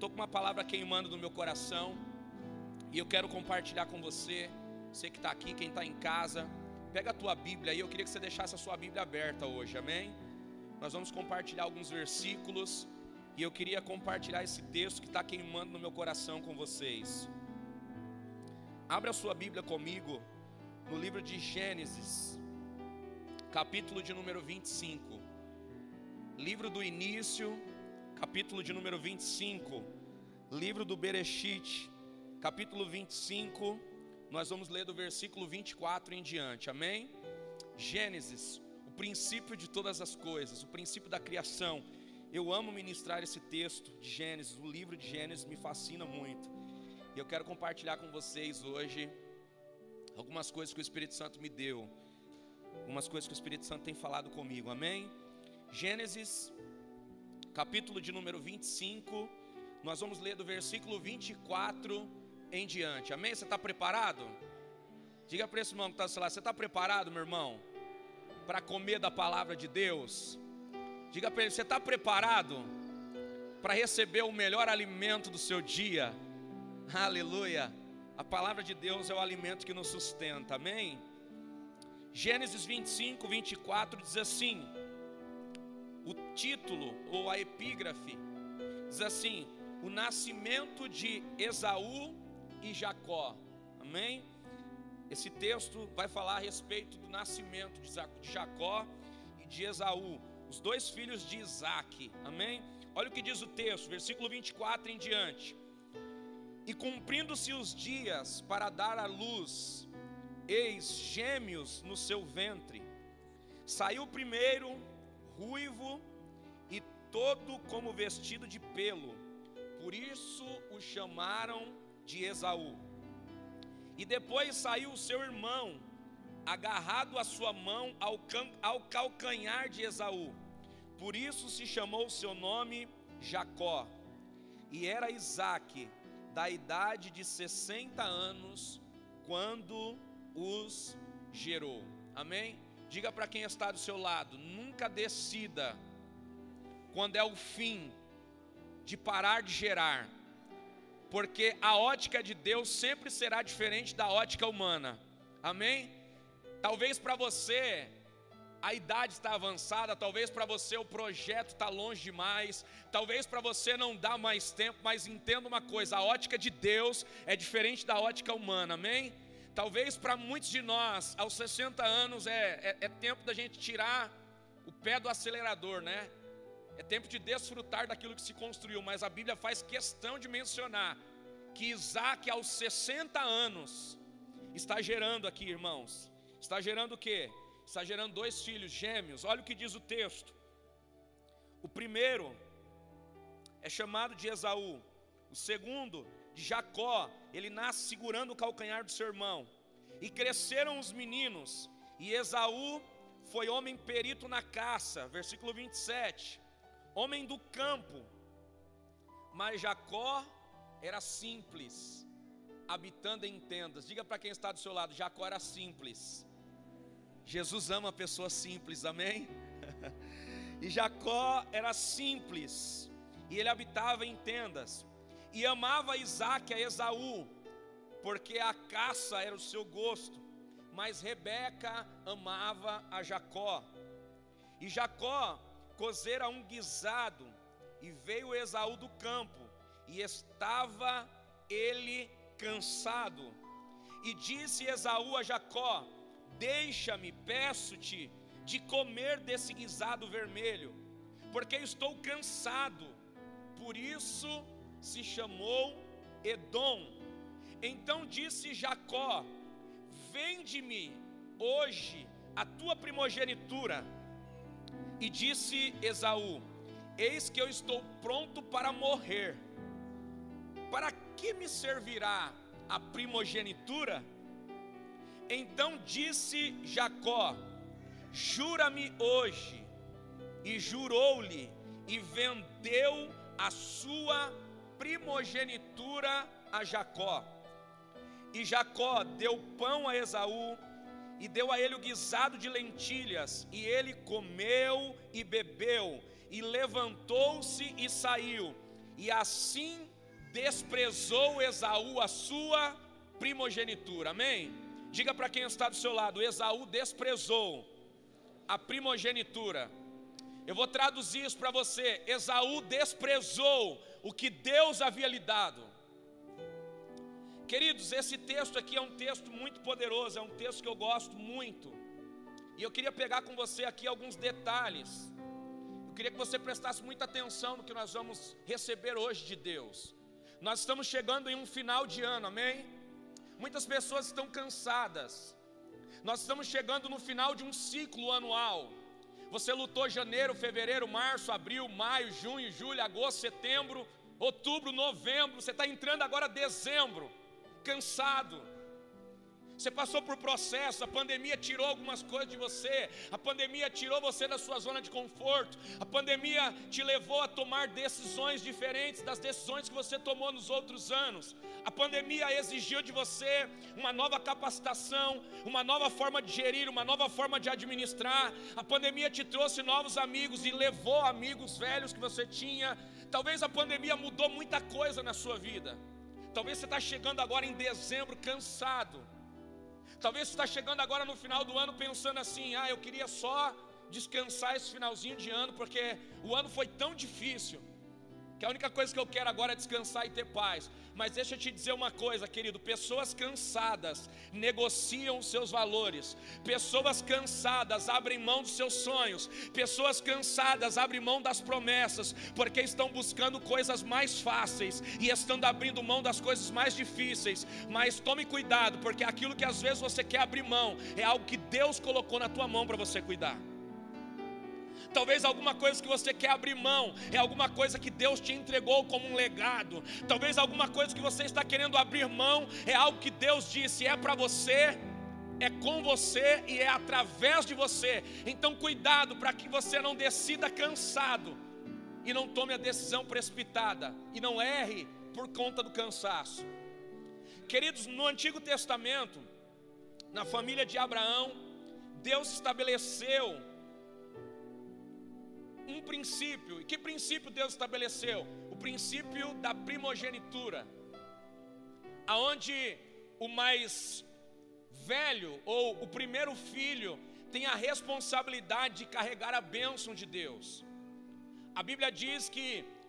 estou com uma palavra queimando no meu coração e eu quero compartilhar com você. Você que está aqui, quem está em casa, pega a tua Bíblia aí. Eu queria que você deixasse a sua Bíblia aberta hoje, amém? Nós vamos compartilhar alguns versículos e eu queria compartilhar esse texto que está queimando no meu coração com vocês. Abra a sua Bíblia comigo no livro de Gênesis, capítulo de número 25. Livro do início, capítulo de número 25. Livro do Bereshit, capítulo 25. Nós vamos ler do versículo 24 em diante. Amém? Gênesis, o princípio de todas as coisas, o princípio da criação. Eu amo ministrar esse texto de Gênesis, o livro de Gênesis me fascina muito. E eu quero compartilhar com vocês hoje algumas coisas que o Espírito Santo me deu, algumas coisas que o Espírito Santo tem falado comigo. Amém? Gênesis, capítulo de número 25, nós vamos ler do versículo 24 em diante. Amém? Você está preparado? Diga para esse irmão que está lado: Você está preparado, meu irmão, para comer da palavra de Deus? Diga para ele: Você está preparado para receber o melhor alimento do seu dia? Aleluia! A palavra de Deus é o alimento que nos sustenta. Amém? Gênesis 25, 24 diz assim: o título ou a epígrafe diz assim: o nascimento de Esaú e Jacó. Amém? Esse texto vai falar a respeito do nascimento de Jacó e de Esaú, os dois filhos de Isaac. Amém? Olha o que diz o texto, versículo 24 em diante. E cumprindo-se os dias para dar à luz, eis gêmeos no seu ventre. Saiu primeiro ruivo e todo como vestido de pelo. Por isso o chamaram de Esaú. E depois saiu o seu irmão, agarrado a sua mão ao, ao calcanhar de Esaú. Por isso se chamou o seu nome Jacó. E era Isaque, da idade de 60 anos, quando os gerou. Amém? Diga para quem está do seu lado: nunca decida quando é o fim de parar de gerar, porque a ótica de Deus sempre será diferente da ótica humana. Amém? Talvez para você a idade está avançada, talvez para você o projeto está longe demais, talvez para você não dá mais tempo, mas entenda uma coisa: a ótica de Deus é diferente da ótica humana, amém? Talvez para muitos de nós, aos 60 anos, é, é, é, tempo da gente tirar o pé do acelerador, né? É tempo de desfrutar daquilo que se construiu, mas a Bíblia faz questão de mencionar que Isaac, aos 60 anos, está gerando aqui, irmãos. Está gerando o quê? Está gerando dois filhos gêmeos. Olha o que diz o texto. O primeiro é chamado de Esaú, o segundo de Jacó, ele nasce segurando o calcanhar do seu irmão. E cresceram os meninos, e Esaú foi homem perito na caça, versículo 27. Homem do campo, mas Jacó era simples, habitando em tendas. Diga para quem está do seu lado: Jacó era simples. Jesus ama pessoas simples, amém? e Jacó era simples, e ele habitava em tendas e amava Isaac a Esaú, porque a caça era o seu gosto, mas Rebeca amava a Jacó. E Jacó cozera um guisado, e veio Esaú do campo, e estava ele cansado. E disse Esaú a Jacó: Deixa-me, peço-te, de comer desse guisado vermelho, porque estou cansado. Por isso se chamou Edom. Então disse Jacó: Vende-me hoje a tua primogenitura. E disse Esaú: Eis que eu estou pronto para morrer. Para que me servirá a primogenitura? Então disse Jacó: Jura-me hoje. E jurou-lhe, e vendeu a sua primogenitura a Jacó. E Jacó deu pão a Esaú e deu a ele o guisado de lentilhas, e ele comeu e bebeu, e levantou-se e saiu, e assim desprezou Esaú a sua primogenitura. Amém? Diga para quem está do seu lado: Esaú desprezou a primogenitura. Eu vou traduzir isso para você. Esaú desprezou o que Deus havia lhe dado. Queridos, esse texto aqui é um texto muito poderoso, é um texto que eu gosto muito. E eu queria pegar com você aqui alguns detalhes. Eu queria que você prestasse muita atenção no que nós vamos receber hoje de Deus. Nós estamos chegando em um final de ano, amém? Muitas pessoas estão cansadas. Nós estamos chegando no final de um ciclo anual. Você lutou janeiro, fevereiro, março, abril, maio, junho, julho, agosto, setembro, outubro, novembro. Você está entrando agora dezembro, cansado você passou por processo, a pandemia tirou algumas coisas de você, a pandemia tirou você da sua zona de conforto, a pandemia te levou a tomar decisões diferentes das decisões que você tomou nos outros anos. A pandemia exigiu de você uma nova capacitação, uma nova forma de gerir, uma nova forma de administrar. A pandemia te trouxe novos amigos e levou amigos velhos que você tinha. Talvez a pandemia mudou muita coisa na sua vida. Talvez você está chegando agora em dezembro cansado Talvez você está chegando agora no final do ano pensando assim: ah, eu queria só descansar esse finalzinho de ano, porque o ano foi tão difícil que a única coisa que eu quero agora é descansar e ter paz. Mas deixa eu te dizer uma coisa, querido: pessoas cansadas negociam seus valores, pessoas cansadas abrem mão dos seus sonhos, pessoas cansadas abrem mão das promessas, porque estão buscando coisas mais fáceis e estão abrindo mão das coisas mais difíceis. Mas tome cuidado, porque aquilo que às vezes você quer abrir mão é algo que Deus colocou na tua mão para você cuidar. Talvez alguma coisa que você quer abrir mão é alguma coisa que Deus te entregou como um legado. Talvez alguma coisa que você está querendo abrir mão é algo que Deus disse é para você, é com você e é através de você. Então cuidado para que você não decida cansado e não tome a decisão precipitada e não erre por conta do cansaço. Queridos, no Antigo Testamento, na família de Abraão, Deus estabeleceu um princípio. E que princípio Deus estabeleceu? O princípio da primogenitura. Aonde o mais velho ou o primeiro filho tem a responsabilidade de carregar a bênção de Deus. A Bíblia diz que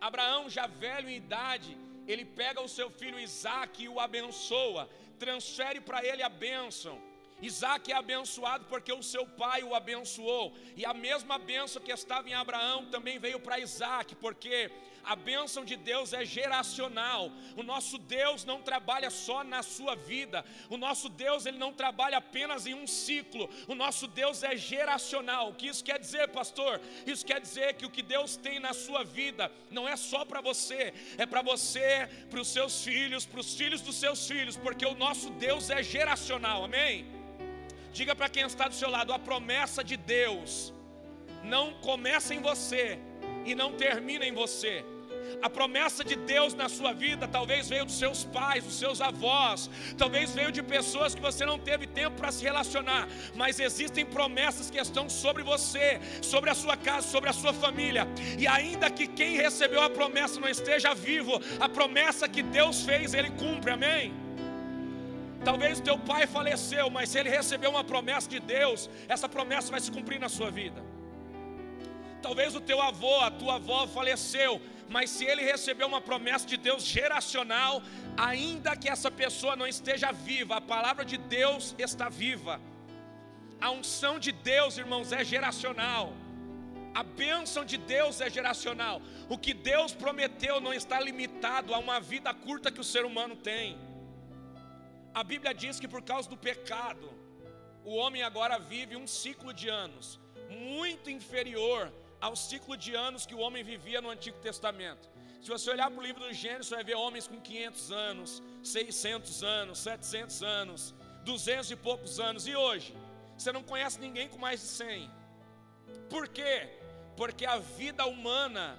Abraão, já velho em idade, ele pega o seu filho Isaac e o abençoa, transfere para ele a bênção. Isaac é abençoado porque o seu pai o abençoou, e a mesma bênção que estava em Abraão também veio para Isaac, porque a bênção de Deus é geracional. O nosso Deus não trabalha só na sua vida. O nosso Deus ele não trabalha apenas em um ciclo. O nosso Deus é geracional. O que isso quer dizer, pastor? Isso quer dizer que o que Deus tem na sua vida não é só para você, é para você, para os seus filhos, para os filhos dos seus filhos, porque o nosso Deus é geracional. Amém? Diga para quem está do seu lado: a promessa de Deus não começa em você e não termina em você. A promessa de Deus na sua vida talvez veio dos seus pais, dos seus avós, talvez veio de pessoas que você não teve tempo para se relacionar, mas existem promessas que estão sobre você, sobre a sua casa, sobre a sua família. E ainda que quem recebeu a promessa não esteja vivo, a promessa que Deus fez, ele cumpre. Amém. Talvez teu pai faleceu, mas se ele recebeu uma promessa de Deus, essa promessa vai se cumprir na sua vida. Talvez o teu avô, a tua avó faleceu, mas se ele recebeu uma promessa de Deus geracional, ainda que essa pessoa não esteja viva, a palavra de Deus está viva. A unção de Deus, irmãos, é geracional. A bênção de Deus é geracional. O que Deus prometeu não está limitado a uma vida curta que o ser humano tem. A Bíblia diz que por causa do pecado, o homem agora vive um ciclo de anos muito inferior ao ciclo de anos que o homem vivia no Antigo Testamento. Se você olhar para o livro do Gênesis, você vai ver homens com 500 anos, 600 anos, 700 anos, 200 e poucos anos. E hoje, você não conhece ninguém com mais de 100. Por quê? Porque a vida humana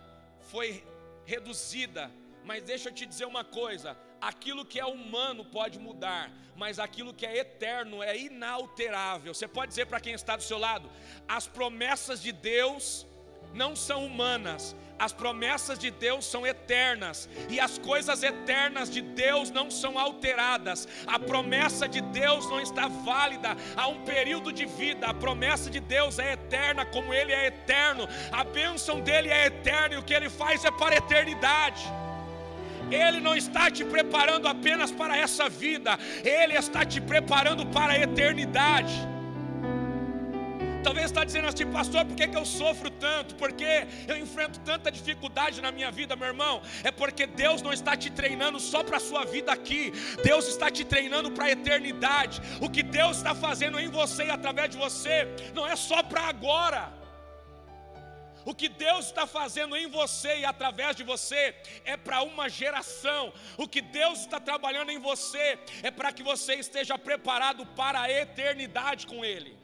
foi reduzida. Mas deixa eu te dizer uma coisa: aquilo que é humano pode mudar, mas aquilo que é eterno é inalterável. Você pode dizer para quem está do seu lado: as promessas de Deus não são humanas, as promessas de Deus são eternas e as coisas eternas de Deus não são alteradas. A promessa de Deus não está válida a um período de vida. A promessa de Deus é eterna, como Ele é eterno. A bênção dele é eterna e o que Ele faz é para a eternidade. Ele não está te preparando apenas para essa vida, Ele está te preparando para a eternidade. Talvez está dizendo assim, pastor, por que, que eu sofro tanto? Porque eu enfrento tanta dificuldade na minha vida, meu irmão. É porque Deus não está te treinando só para a sua vida aqui, Deus está te treinando para a eternidade. O que Deus está fazendo em você e através de você, não é só para agora. O que Deus está fazendo em você e através de você é para uma geração. O que Deus está trabalhando em você é para que você esteja preparado para a eternidade com Ele.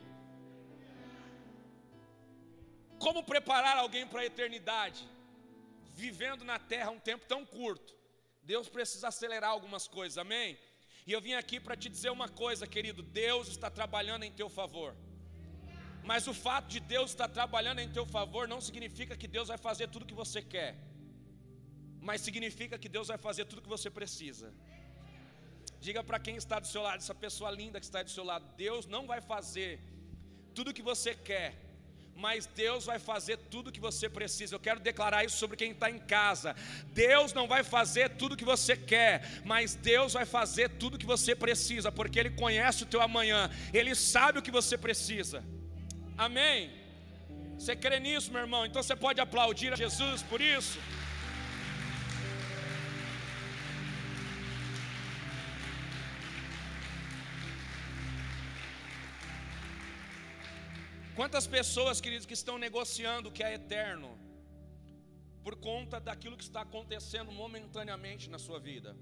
Como preparar alguém para a eternidade? Vivendo na terra um tempo tão curto. Deus precisa acelerar algumas coisas, amém? E eu vim aqui para te dizer uma coisa, querido: Deus está trabalhando em teu favor. Mas o fato de Deus estar trabalhando em teu favor não significa que Deus vai fazer tudo que você quer, mas significa que Deus vai fazer tudo que você precisa. Diga para quem está do seu lado, essa pessoa linda que está do seu lado: Deus não vai fazer tudo que você quer, mas Deus vai fazer tudo que você precisa. Eu quero declarar isso sobre quem está em casa. Deus não vai fazer tudo que você quer, mas Deus vai fazer tudo que você precisa, porque Ele conhece o teu amanhã, Ele sabe o que você precisa. Amém? Você crê nisso, meu irmão? Então você pode aplaudir a Jesus por isso. Quantas pessoas, queridos, que estão negociando o que é eterno por conta daquilo que está acontecendo momentaneamente na sua vida?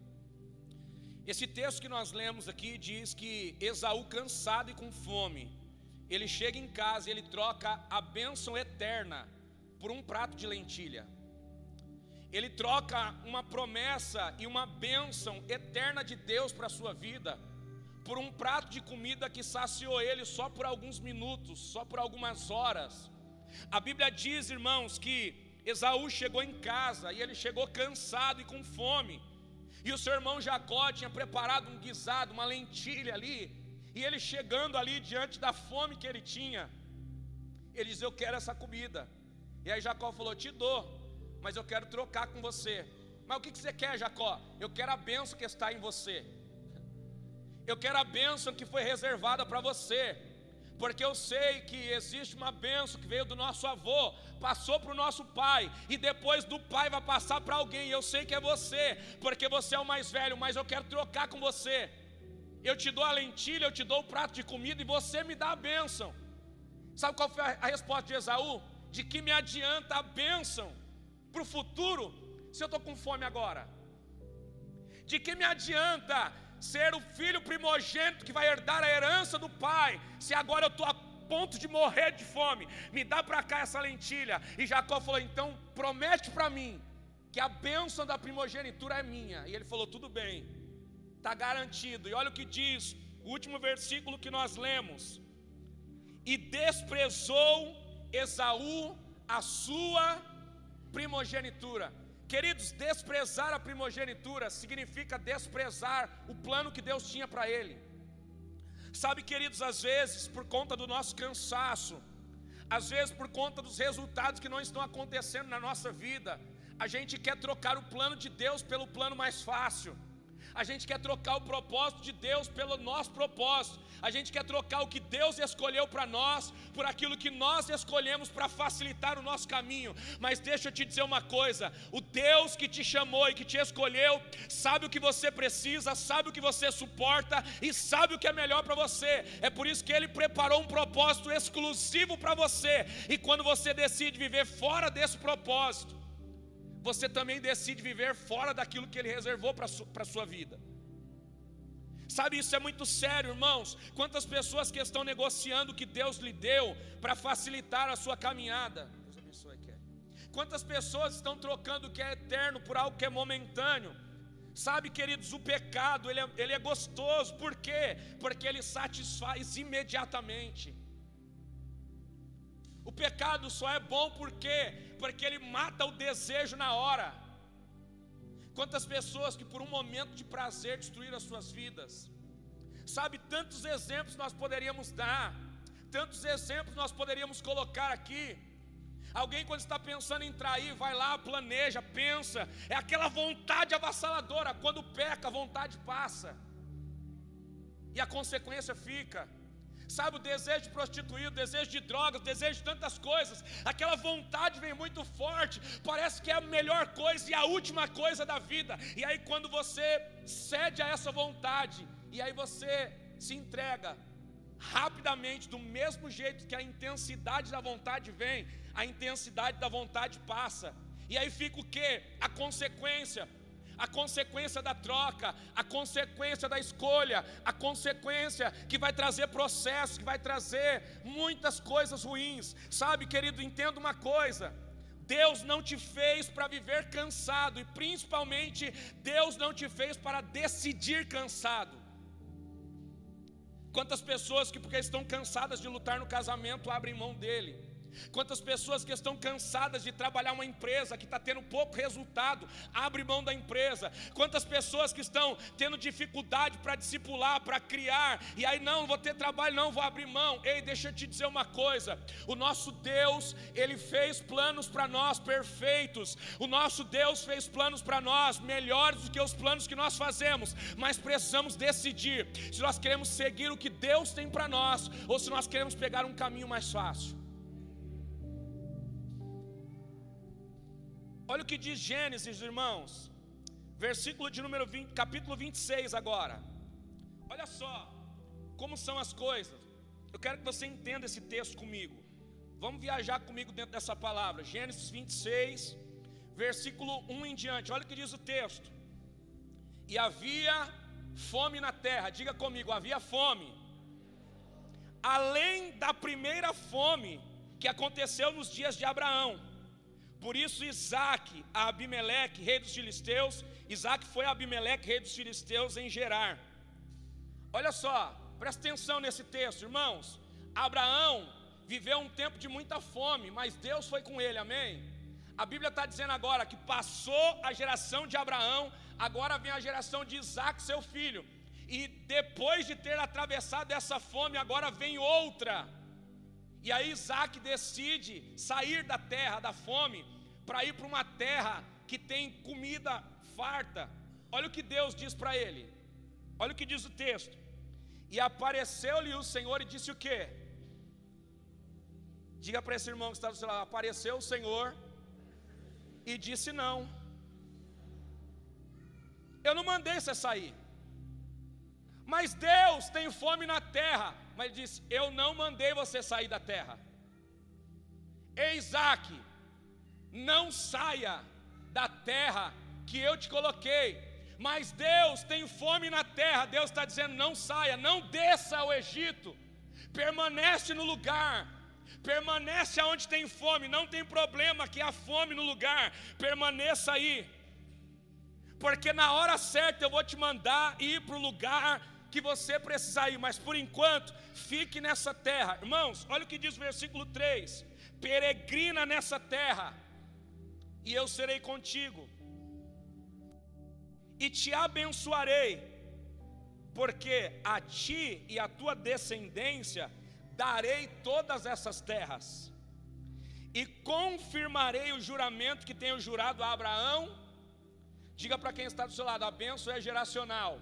Esse texto que nós lemos aqui diz que Esaú, cansado e com fome, ele chega em casa e ele troca a bênção eterna por um prato de lentilha. Ele troca uma promessa e uma bênção eterna de Deus para a sua vida por um prato de comida que saciou ele só por alguns minutos, só por algumas horas. A Bíblia diz, irmãos, que Esaú chegou em casa e ele chegou cansado e com fome. E o seu irmão Jacó tinha preparado um guisado, uma lentilha ali. E ele chegando ali diante da fome que ele tinha, ele diz: Eu quero essa comida. E aí Jacó falou: Te dou, mas eu quero trocar com você. Mas o que você quer, Jacó? Eu quero a bênção que está em você. Eu quero a bênção que foi reservada para você. Porque eu sei que existe uma bênção que veio do nosso avô, passou para o nosso pai, e depois do pai vai passar para alguém. Eu sei que é você, porque você é o mais velho, mas eu quero trocar com você. Eu te dou a lentilha, eu te dou o prato de comida e você me dá a bênção. Sabe qual foi a resposta de Esaú? De que me adianta a bênção para o futuro se eu estou com fome agora? De que me adianta ser o filho primogênito que vai herdar a herança do pai, se agora eu estou a ponto de morrer de fome, me dá para cá essa lentilha. E Jacó falou: então promete para mim que a bênção da primogenitura é minha. E ele falou: tudo bem, está garantido. E olha o que diz o último versículo que nós lemos: e desprezou Esaú a sua primogenitura. Queridos, desprezar a primogenitura significa desprezar o plano que Deus tinha para ele. Sabe, queridos, às vezes por conta do nosso cansaço, às vezes por conta dos resultados que não estão acontecendo na nossa vida, a gente quer trocar o plano de Deus pelo plano mais fácil. A gente quer trocar o propósito de Deus pelo nosso propósito. A gente quer trocar o que Deus escolheu para nós por aquilo que nós escolhemos para facilitar o nosso caminho. Mas deixa eu te dizer uma coisa: o Deus que te chamou e que te escolheu sabe o que você precisa, sabe o que você suporta e sabe o que é melhor para você. É por isso que Ele preparou um propósito exclusivo para você. E quando você decide viver fora desse propósito, você também decide viver fora daquilo que Ele reservou para a sua vida. Sabe, isso é muito sério, irmãos. Quantas pessoas que estão negociando o que Deus lhe deu para facilitar a sua caminhada? Deus abençoe, Quantas pessoas estão trocando o que é eterno por algo que é momentâneo? Sabe, queridos, o pecado ele é, ele é gostoso, por quê? Porque ele satisfaz imediatamente. O pecado só é bom por quê? Porque ele mata o desejo na hora. Quantas pessoas que por um momento de prazer destruíram as suas vidas. Sabe, tantos exemplos nós poderíamos dar, tantos exemplos nós poderíamos colocar aqui. Alguém, quando está pensando em trair, vai lá, planeja, pensa, é aquela vontade avassaladora. Quando peca, a vontade passa, e a consequência fica. Sabe, o desejo de prostituir, o desejo de drogas, o desejo de tantas coisas, aquela vontade vem muito forte, parece que é a melhor coisa e a última coisa da vida. E aí, quando você cede a essa vontade, e aí você se entrega rapidamente, do mesmo jeito que a intensidade da vontade vem, a intensidade da vontade passa. E aí fica o que? A consequência. A consequência da troca, a consequência da escolha, a consequência que vai trazer processo, que vai trazer muitas coisas ruins. Sabe, querido, entenda uma coisa: Deus não te fez para viver cansado, e principalmente Deus não te fez para decidir cansado. Quantas pessoas que, porque estão cansadas de lutar no casamento, abrem mão dele. Quantas pessoas que estão cansadas de trabalhar uma empresa que está tendo pouco resultado, abre mão da empresa. Quantas pessoas que estão tendo dificuldade para discipular, para criar, e aí não vou ter trabalho, não vou abrir mão. Ei, deixa eu te dizer uma coisa: o nosso Deus, ele fez planos para nós perfeitos. O nosso Deus fez planos para nós melhores do que os planos que nós fazemos, mas precisamos decidir se nós queremos seguir o que Deus tem para nós ou se nós queremos pegar um caminho mais fácil. Olha o que diz Gênesis, irmãos. Versículo de número 20, capítulo 26 agora. Olha só como são as coisas. Eu quero que você entenda esse texto comigo. Vamos viajar comigo dentro dessa palavra. Gênesis 26, versículo 1 em diante. Olha o que diz o texto. E havia fome na terra. Diga comigo, havia fome. Além da primeira fome que aconteceu nos dias de Abraão. Por isso Isaac, a Abimeleque, rei dos filisteus, Isaac foi a Abimeleque, rei dos filisteus, em Gerar. Olha só, presta atenção nesse texto, irmãos. Abraão viveu um tempo de muita fome, mas Deus foi com ele, amém? A Bíblia está dizendo agora que passou a geração de Abraão, agora vem a geração de Isaac, seu filho. E depois de ter atravessado essa fome, agora vem outra. E aí Isaac decide sair da terra da fome para ir para uma terra que tem comida farta. Olha o que Deus diz para ele. Olha o que diz o texto. E apareceu-lhe o Senhor e disse o quê? Diga para esse irmão que está do seu lado: apareceu o Senhor e disse não. Eu não mandei você sair. Mas Deus tem fome na terra. Mas ele disse: Eu não mandei você sair da terra. Ei, Isaac, não saia da terra que eu te coloquei. Mas Deus tem fome na terra. Deus está dizendo: não saia, não desça ao Egito. Permanece no lugar. Permanece aonde tem fome. Não tem problema que há fome no lugar. Permaneça aí. Porque na hora certa eu vou te mandar ir para o lugar que você precisa ir, mas por enquanto, fique nessa terra. Irmãos, olha o que diz o versículo 3: peregrina nessa terra, e eu serei contigo, e te abençoarei, porque a ti e a tua descendência darei todas essas terras, e confirmarei o juramento que tenho jurado a Abraão. Diga para quem está do seu lado: a bênção é geracional.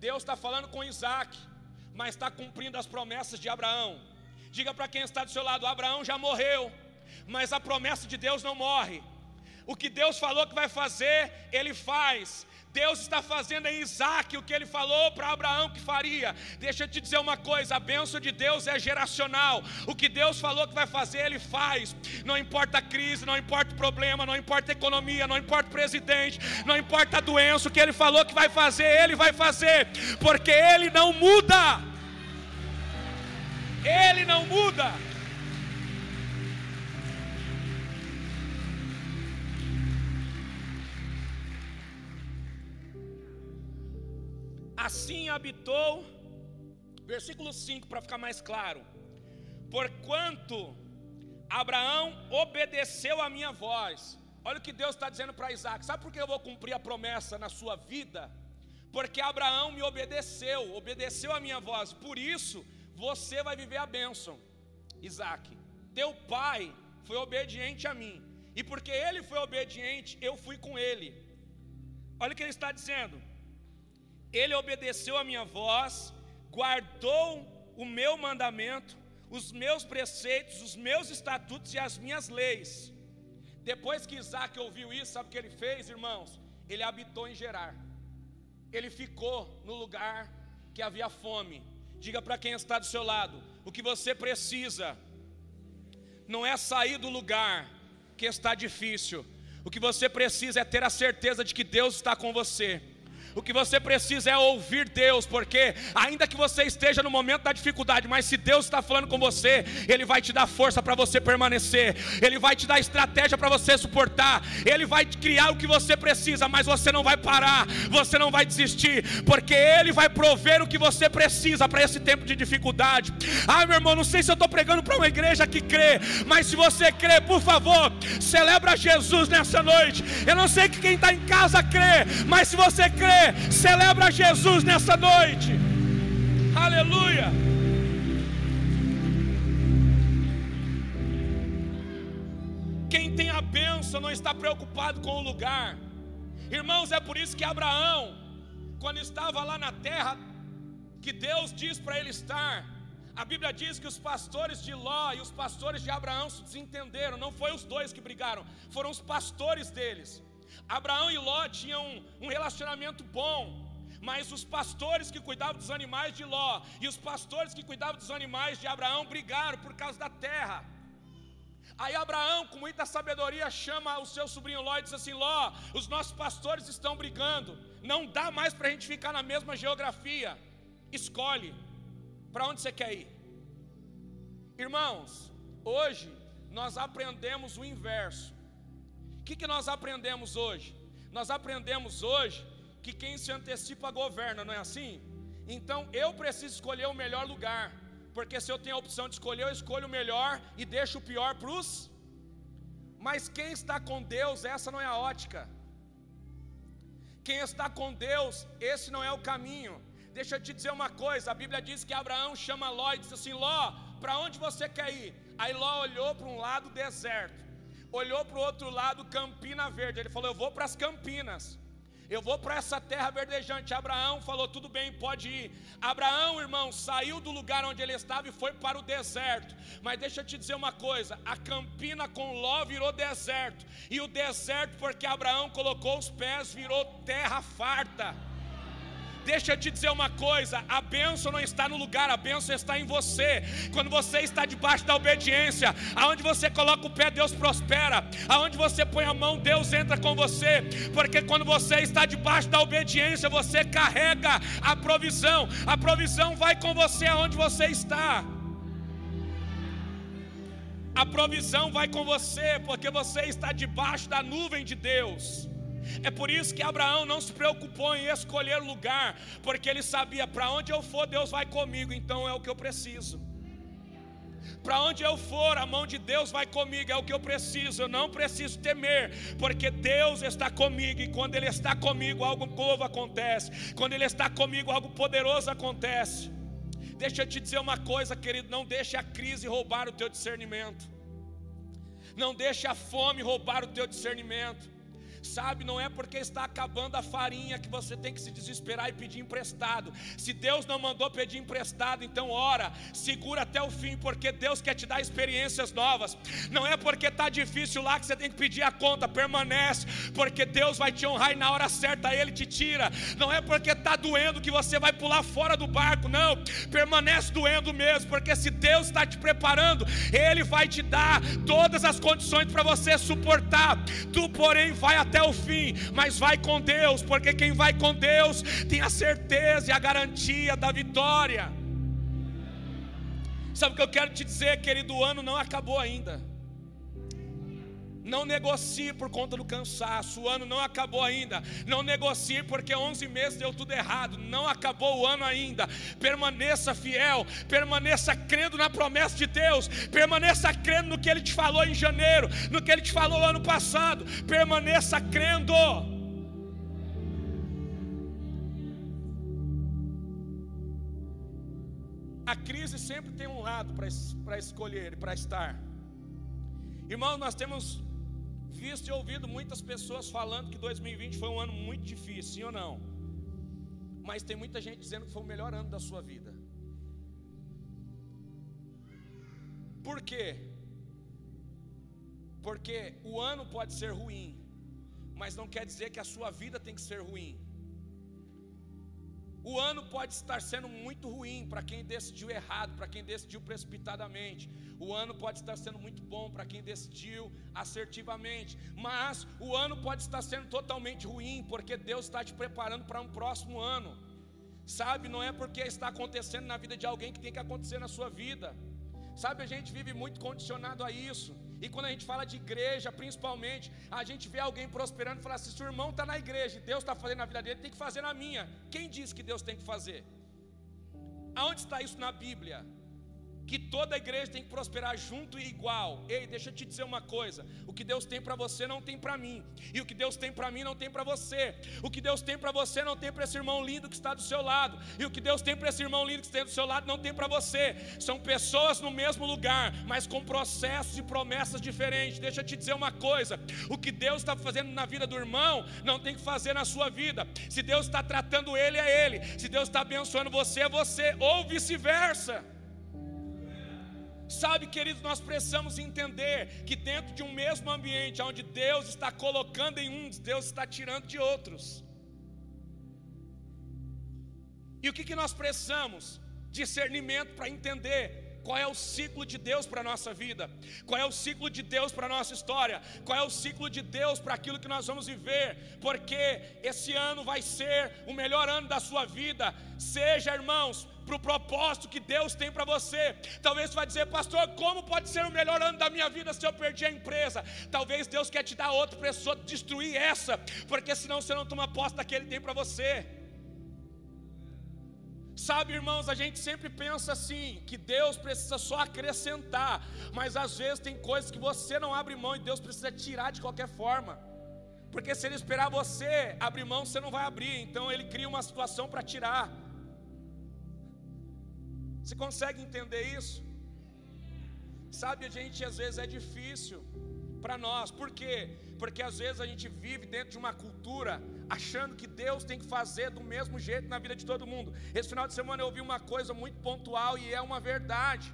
Deus está falando com Isaac, mas está cumprindo as promessas de Abraão. Diga para quem está do seu lado: Abraão já morreu, mas a promessa de Deus não morre. O que Deus falou que vai fazer, Ele faz. Deus está fazendo em Isaac o que ele falou para Abraão que faria. Deixa eu te dizer uma coisa: a bênção de Deus é geracional. O que Deus falou que vai fazer, ele faz. Não importa a crise, não importa o problema, não importa a economia, não importa o presidente, não importa a doença, o que ele falou que vai fazer, ele vai fazer, porque ele não muda. Ele não muda. Assim habitou, versículo 5 para ficar mais claro. Porquanto Abraão obedeceu a minha voz. Olha o que Deus está dizendo para Isaac. Sabe por que eu vou cumprir a promessa na sua vida? Porque Abraão me obedeceu, obedeceu a minha voz. Por isso, você vai viver a bênção, Isaac. Teu pai foi obediente a mim. E porque ele foi obediente, eu fui com ele. Olha o que ele está dizendo. Ele obedeceu a minha voz, guardou o meu mandamento, os meus preceitos, os meus estatutos e as minhas leis. Depois que Isaac ouviu isso, sabe o que ele fez, irmãos? Ele habitou em Gerar. Ele ficou no lugar que havia fome. Diga para quem está do seu lado: o que você precisa não é sair do lugar que está difícil. O que você precisa é ter a certeza de que Deus está com você. O que você precisa é ouvir Deus, porque ainda que você esteja no momento da dificuldade, mas se Deus está falando com você, Ele vai te dar força para você permanecer, Ele vai te dar estratégia para você suportar, Ele vai criar o que você precisa, mas você não vai parar, você não vai desistir, porque Ele vai prover o que você precisa para esse tempo de dificuldade. Ah, meu irmão, não sei se eu estou pregando para uma igreja que crê, mas se você crê, por favor, celebra Jesus nessa noite. Eu não sei que quem está em casa crê, mas se você crê, celebra Jesus nessa noite. Aleluia. Quem tem a bênção não está preocupado com o lugar. Irmãos, é por isso que Abraão, quando estava lá na terra que Deus diz para ele estar, a Bíblia diz que os pastores de Ló e os pastores de Abraão se desentenderam, não foi os dois que brigaram, foram os pastores deles. Abraão e Ló tinham um, relacionamento bom, mas os pastores que cuidavam dos animais de Ló e os pastores que cuidavam dos animais de Abraão brigaram por causa da terra. Aí Abraão, com muita sabedoria, chama o seu sobrinho Ló e diz assim: Ló, os nossos pastores estão brigando, não dá mais para a gente ficar na mesma geografia. Escolhe para onde você quer ir. Irmãos, hoje nós aprendemos o inverso que, que nós aprendemos hoje? Nós aprendemos hoje que quem se antecipa governa, não é assim? Então eu preciso escolher o melhor lugar, porque se eu tenho a opção de escolher, eu escolho o melhor e deixo o pior para os. Mas quem está com Deus, essa não é a ótica. Quem está com Deus, esse não é o caminho. Deixa eu te dizer uma coisa: a Bíblia diz que Abraão chama Ló e diz assim: Ló, para onde você quer ir? Aí Ló olhou para um lado deserto olhou para o outro lado, Campina Verde. Ele falou: Eu vou para as Campinas. Eu vou para essa terra verdejante. Abraão falou: Tudo bem, pode ir. Abraão, irmão, saiu do lugar onde ele estava e foi para o deserto. Mas deixa eu te dizer uma coisa: a campina com Ló virou deserto. E o deserto, porque Abraão colocou os pés, virou terra farta. Deixa eu te dizer uma coisa: a bênção não está no lugar, a bênção está em você. Quando você está debaixo da obediência, aonde você coloca o pé, Deus prospera. Aonde você põe a mão, Deus entra com você. Porque quando você está debaixo da obediência, você carrega a provisão. A provisão vai com você aonde você está. A provisão vai com você, porque você está debaixo da nuvem de Deus. É por isso que Abraão não se preocupou em escolher lugar, porque ele sabia: para onde eu for, Deus vai comigo, então é o que eu preciso. Para onde eu for, a mão de Deus vai comigo, é o que eu preciso. Eu não preciso temer, porque Deus está comigo, e quando Ele está comigo, algo novo acontece. Quando Ele está comigo, algo poderoso acontece. Deixa eu te dizer uma coisa, querido: não deixe a crise roubar o teu discernimento, não deixe a fome roubar o teu discernimento. Sabe, não é porque está acabando a farinha que você tem que se desesperar e pedir emprestado. Se Deus não mandou pedir emprestado, então ora, segura até o fim, porque Deus quer te dar experiências novas. Não é porque está difícil lá que você tem que pedir a conta, permanece, porque Deus vai te honrar e na hora certa Ele te tira. Não é porque está doendo que você vai pular fora do barco, não. Permanece doendo mesmo, porque se Deus está te preparando, Ele vai te dar todas as condições para você suportar. Tu, porém, vai até o fim, mas vai com Deus, porque quem vai com Deus tem a certeza e a garantia da vitória. Sabe o que eu quero te dizer, querido? O ano não acabou ainda. Não negocie por conta do cansaço. O ano não acabou ainda. Não negocie porque 11 meses deu tudo errado. Não acabou o ano ainda. Permaneça fiel. Permaneça crendo na promessa de Deus. Permaneça crendo no que Ele te falou em janeiro. No que Ele te falou ano passado. Permaneça crendo. A crise sempre tem um lado para escolher, para estar. Irmãos, nós temos visto e ouvido muitas pessoas falando que 2020 foi um ano muito difícil, sim ou não? Mas tem muita gente dizendo que foi o melhor ano da sua vida. Por quê? Porque o ano pode ser ruim, mas não quer dizer que a sua vida tem que ser ruim. O ano pode estar sendo muito ruim para quem decidiu errado, para quem decidiu precipitadamente. O ano pode estar sendo muito bom para quem decidiu assertivamente. Mas o ano pode estar sendo totalmente ruim, porque Deus está te preparando para um próximo ano. Sabe, não é porque está acontecendo na vida de alguém que tem que acontecer na sua vida. Sabe, a gente vive muito condicionado a isso. E quando a gente fala de igreja, principalmente, a gente vê alguém prosperando e fala assim: se o irmão está na igreja e Deus está fazendo na vida dele, tem que fazer na minha. Quem disse que Deus tem que fazer? Aonde está isso na Bíblia? Que toda igreja tem que prosperar junto e igual. Ei, deixa eu te dizer uma coisa: o que Deus tem para você não tem para mim, e o que Deus tem para mim não tem para você. O que Deus tem para você não tem para esse irmão lindo que está do seu lado, e o que Deus tem para esse irmão lindo que está do seu lado não tem para você. São pessoas no mesmo lugar, mas com processos e promessas diferentes. Deixa eu te dizer uma coisa: o que Deus está fazendo na vida do irmão não tem que fazer na sua vida. Se Deus está tratando ele, é ele. Se Deus está abençoando você, é você, ou vice-versa. Sabe, queridos, nós precisamos entender que dentro de um mesmo ambiente, onde Deus está colocando em uns, Deus está tirando de outros. E o que, que nós precisamos? Discernimento para entender qual é o ciclo de Deus para a nossa vida, qual é o ciclo de Deus para a nossa história, qual é o ciclo de Deus para aquilo que nós vamos viver, porque esse ano vai ser o melhor ano da sua vida. Seja, irmãos, para o propósito que Deus tem para você. Talvez você vai dizer, pastor, como pode ser o melhor ano da minha vida se eu perder a empresa? Talvez Deus quer te dar outra pessoa, destruir essa, porque senão você não toma posse daquele que tem para você. Sabe, irmãos, a gente sempre pensa assim, que Deus precisa só acrescentar, mas às vezes tem coisas que você não abre mão e Deus precisa tirar de qualquer forma. Porque se ele esperar você abrir mão, você não vai abrir, então ele cria uma situação para tirar. Você consegue entender isso? Sabe, a gente às vezes é difícil para nós, por quê? Porque às vezes a gente vive dentro de uma cultura achando que Deus tem que fazer do mesmo jeito na vida de todo mundo. Esse final de semana eu ouvi uma coisa muito pontual e é uma verdade.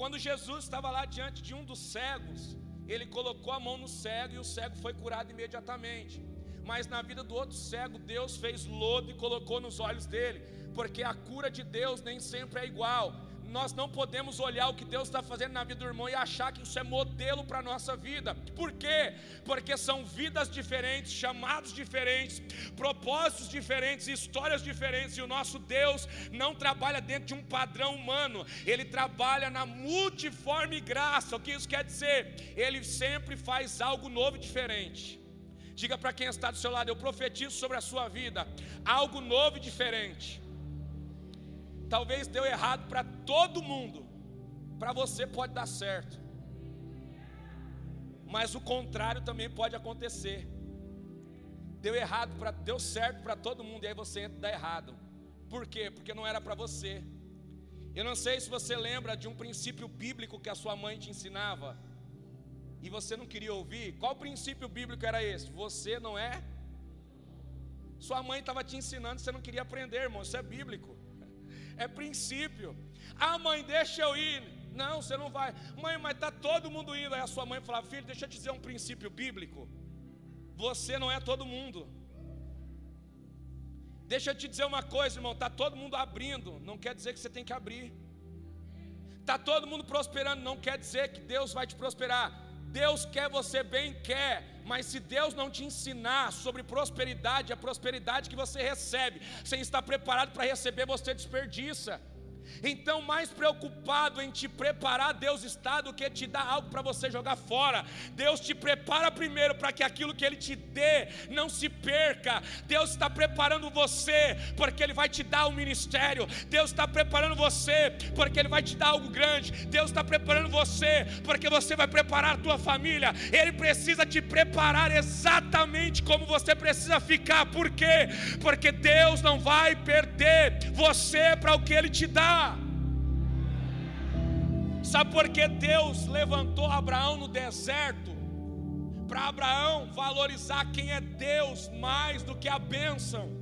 Quando Jesus estava lá diante de um dos cegos, ele colocou a mão no cego e o cego foi curado imediatamente. Mas na vida do outro cego, Deus fez lodo e colocou nos olhos dele porque a cura de Deus nem sempre é igual. Nós não podemos olhar o que Deus está fazendo na vida do irmão e achar que isso é modelo para a nossa vida. Por quê? Porque são vidas diferentes, chamados diferentes, propósitos diferentes, histórias diferentes, e o nosso Deus não trabalha dentro de um padrão humano, ele trabalha na multiforme graça. O que isso quer dizer? Ele sempre faz algo novo e diferente. Diga para quem está do seu lado, eu profetizo sobre a sua vida algo novo e diferente. Talvez deu errado para todo mundo, para você pode dar certo. Mas o contrário também pode acontecer. Deu errado para deu certo para todo mundo e aí você entra dá errado. Por quê? Porque não era para você. Eu não sei se você lembra de um princípio bíblico que a sua mãe te ensinava e você não queria ouvir. Qual princípio bíblico era esse? Você não é. Sua mãe estava te ensinando, você não queria aprender, irmão. Isso é bíblico é princípio. Ah, mãe, deixa eu ir. Não, você não vai. Mãe, mas está todo mundo indo. Aí a sua mãe fala: Filho, deixa eu te dizer um princípio bíblico. Você não é todo mundo. Deixa eu te dizer uma coisa, irmão. Está todo mundo abrindo. Não quer dizer que você tem que abrir. Está todo mundo prosperando. Não quer dizer que Deus vai te prosperar. Deus quer você bem, quer, mas se Deus não te ensinar sobre prosperidade, a prosperidade que você recebe, sem estar preparado para receber, você desperdiça. Então, mais preocupado em te preparar, Deus está do que te dar algo para você jogar fora. Deus te prepara primeiro para que aquilo que Ele te dê não se perca. Deus está preparando você porque Ele vai te dar um ministério. Deus está preparando você porque Ele vai te dar algo grande. Deus está preparando você porque você vai preparar a tua família. Ele precisa te preparar exatamente como você precisa ficar. Por quê? Porque Deus não vai perder você para o que Ele te dá. Sabe por que Deus levantou Abraão no deserto? Para Abraão valorizar quem é Deus mais do que a bênção.